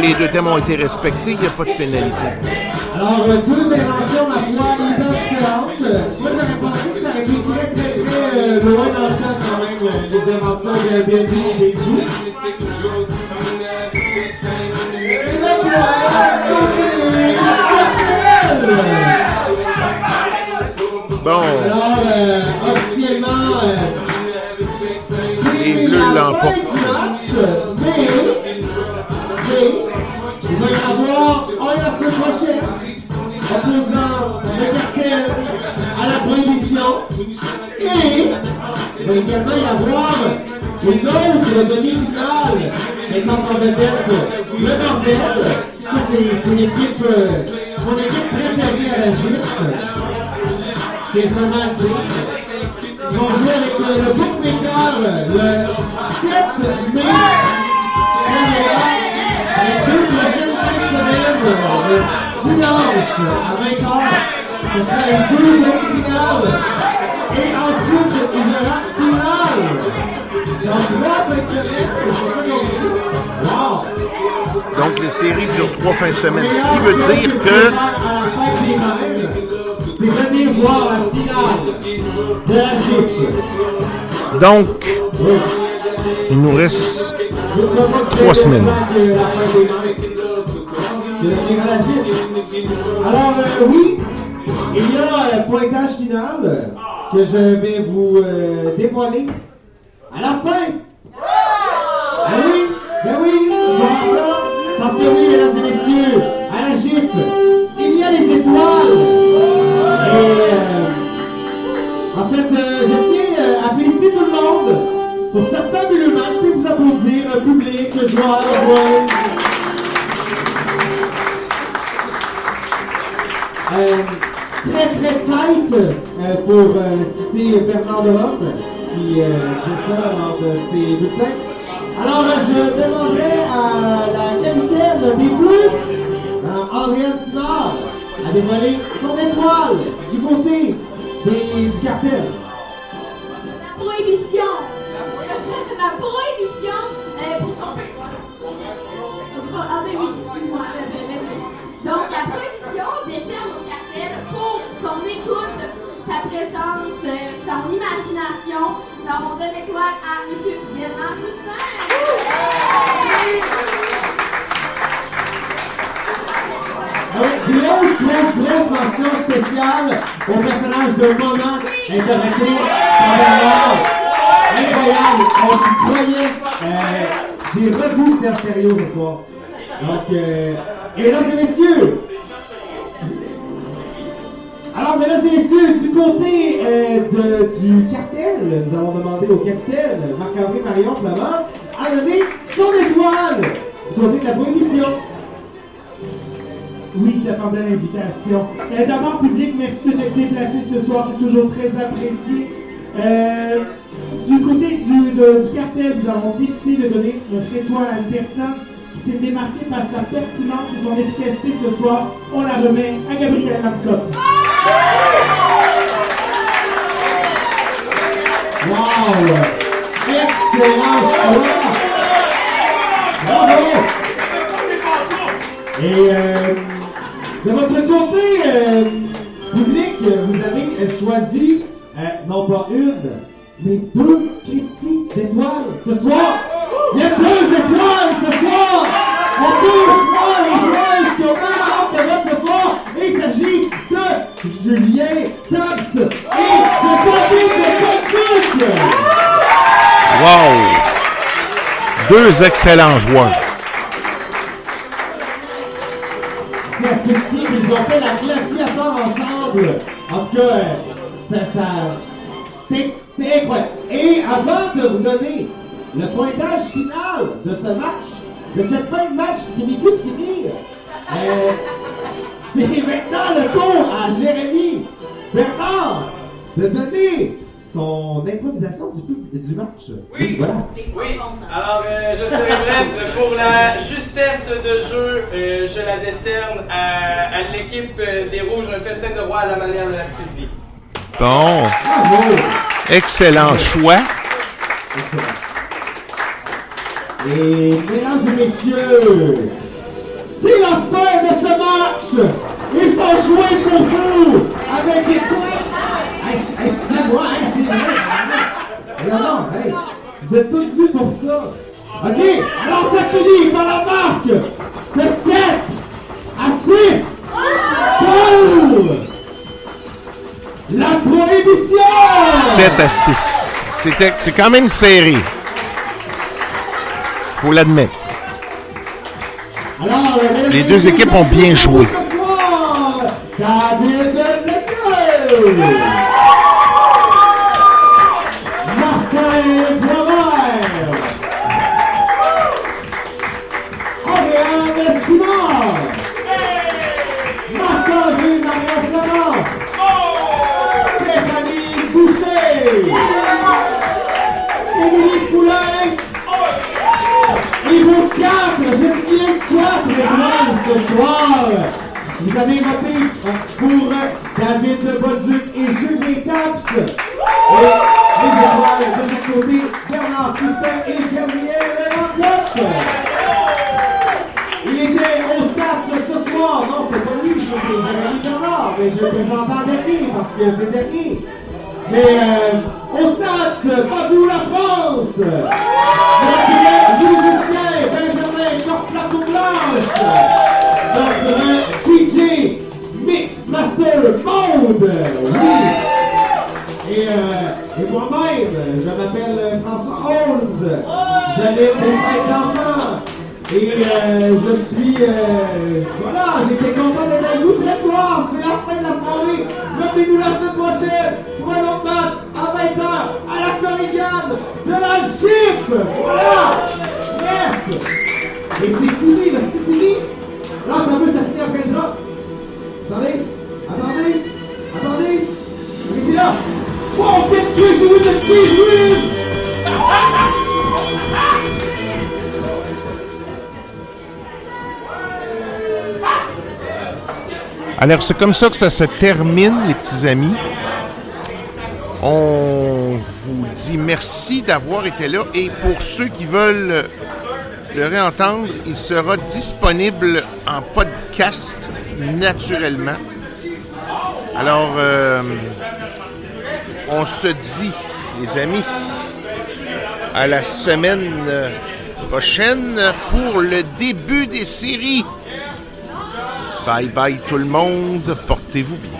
les deux thèmes ont été respectés, il n'y a pas de pénalité. Alors, deux inventions, ma foi, hyper différentes. Moi, j'aurais pensé que ça aurait été très, très, très euh, loin dans le temps quand même, euh, les inventions de Airbnb et des zoos. Et voilà, cartel. Bon, Alors, euh, officiellement, euh, Les Bleus la l'emportent. À la prohibition, et il va également y avoir une autre demi-finale, maintenant en vedette, le Nordel, ça c'est l'équipe, euh, mon équipe préférée à la gifle, c'est seulement. Ils vont jouer avec le, le Bookmaker le 7 mai. Les deux prochaines fins de semaine, dimanche à 20h, ce sera les deux demi-finales. Et ensuite, une race finale. Dans trois fins de. Wow! donc les séries durent trois fins de semaine, ce qui veut dire que À la fête des mères, c'est venir voir la finale de la gifle. donc il nous reste Trois semaines. Alors, euh, oui, il y a un pointage final que je vais vous euh, dévoiler à la fin. Ben oui, ben oui, comment ça? Parce que oui, mesdames et messieurs, à la gifle, il y a des étoiles. Et euh, en fait, euh, je tiens à féliciter tout le monde pour ce fabuleux match. Je à vous applaudir, public, joueuses. Euh, euh, pour euh, citer Bernard Delhomme qui euh, fait ça lors de ses bulletins. Alors je demanderai à la capitaine des Bleus, Mme Adrienne Simard, à dévoiler son étoile du côté des- du cartel. Donc on donne l'étoile à M. Bernard Oui, grosse, grosse, grosse mention spéciale au personnage de Moment interprété par Bernard. Incroyable, on s'y croyait. Euh, J'ai revu Serge Thériault ce soir. Donc, euh, et mesdames et messieurs, alors mesdames et messieurs, du côté euh, du cartel, nous avons demandé au capitaine Marc-André Marion Flamand à donner son étoile du côté de la prohibition. Oui, j'attendais l'invitation. Euh, D'abord, public, merci de t'être déplacé ce soir, c'est toujours très apprécié. Euh, du côté du, du cartel, nous avons décidé de donner notre étoile à une personne qui s'est démarquée par sa pertinence et son efficacité ce soir. On la remet à Gabriel Lamcotte. Wow! Excellent choix! Bravo! Et euh, de votre côté, euh, public, vous avez choisi euh, non pas une, mais deux Christie d'étoiles ce soir. Il y a deux étoiles ce soir. On touche moi les joueuses qui ont vraiment hâte de vote ce soir. Et il s'agit de Julien Tabs et de Bobby de Potuc. Wow! Deux excellents joueurs. C'est à spécifier qu'ils ont fait la gladiateur ensemble. En tout cas, ça, ça, c'était incroyable. Et avant de vous donner le pointage final de ce match, de cette fin de match qui finit plus de finir, euh, c'est maintenant le tour à Jérémy Bernard de donner son improvisation du, pub- du match. Oui. Voilà. Oui, alors euh, je serai bref. Pour la justesse de jeu, euh, je la décerne à, à l'équipe des Rouges, un festin de roi à la manière de la petite vie. Bon. Excellent choix. Et mesdames et messieurs, c'est la fin de ce match. Ils sont joués pour vous avec les Hey, Excusez-moi, c'est vrai. Non, vous êtes tous venus pour ça. OK, alors ça finit par la marque de 7 à 6 pour la prohibition. 7 à 6. C'était, c'est quand même serré. Faut l'admettre. Alors, Les deux équipes ont bien joué. Ce soir, Avez voté pour David Bolduc et Julien Taps. Et les étoiles de chaque côté, Bernard Fustin et Gabriel Lamcotte. Il était au stade ce soir. Non, c'est pas lui, c'est Jérémy Bernard. Mais je le présente en dernier parce que c'est dernier. Mais euh, J'habite des Alors, c'est comme ça que ça se termine, les petits amis. On vous dit merci d'avoir été là. Et pour ceux qui veulent le réentendre, il sera disponible en podcast naturellement. Alors, euh, on se dit, les amis, à la semaine prochaine pour le début des séries. Bye bye tout le monde, portez-vous bien.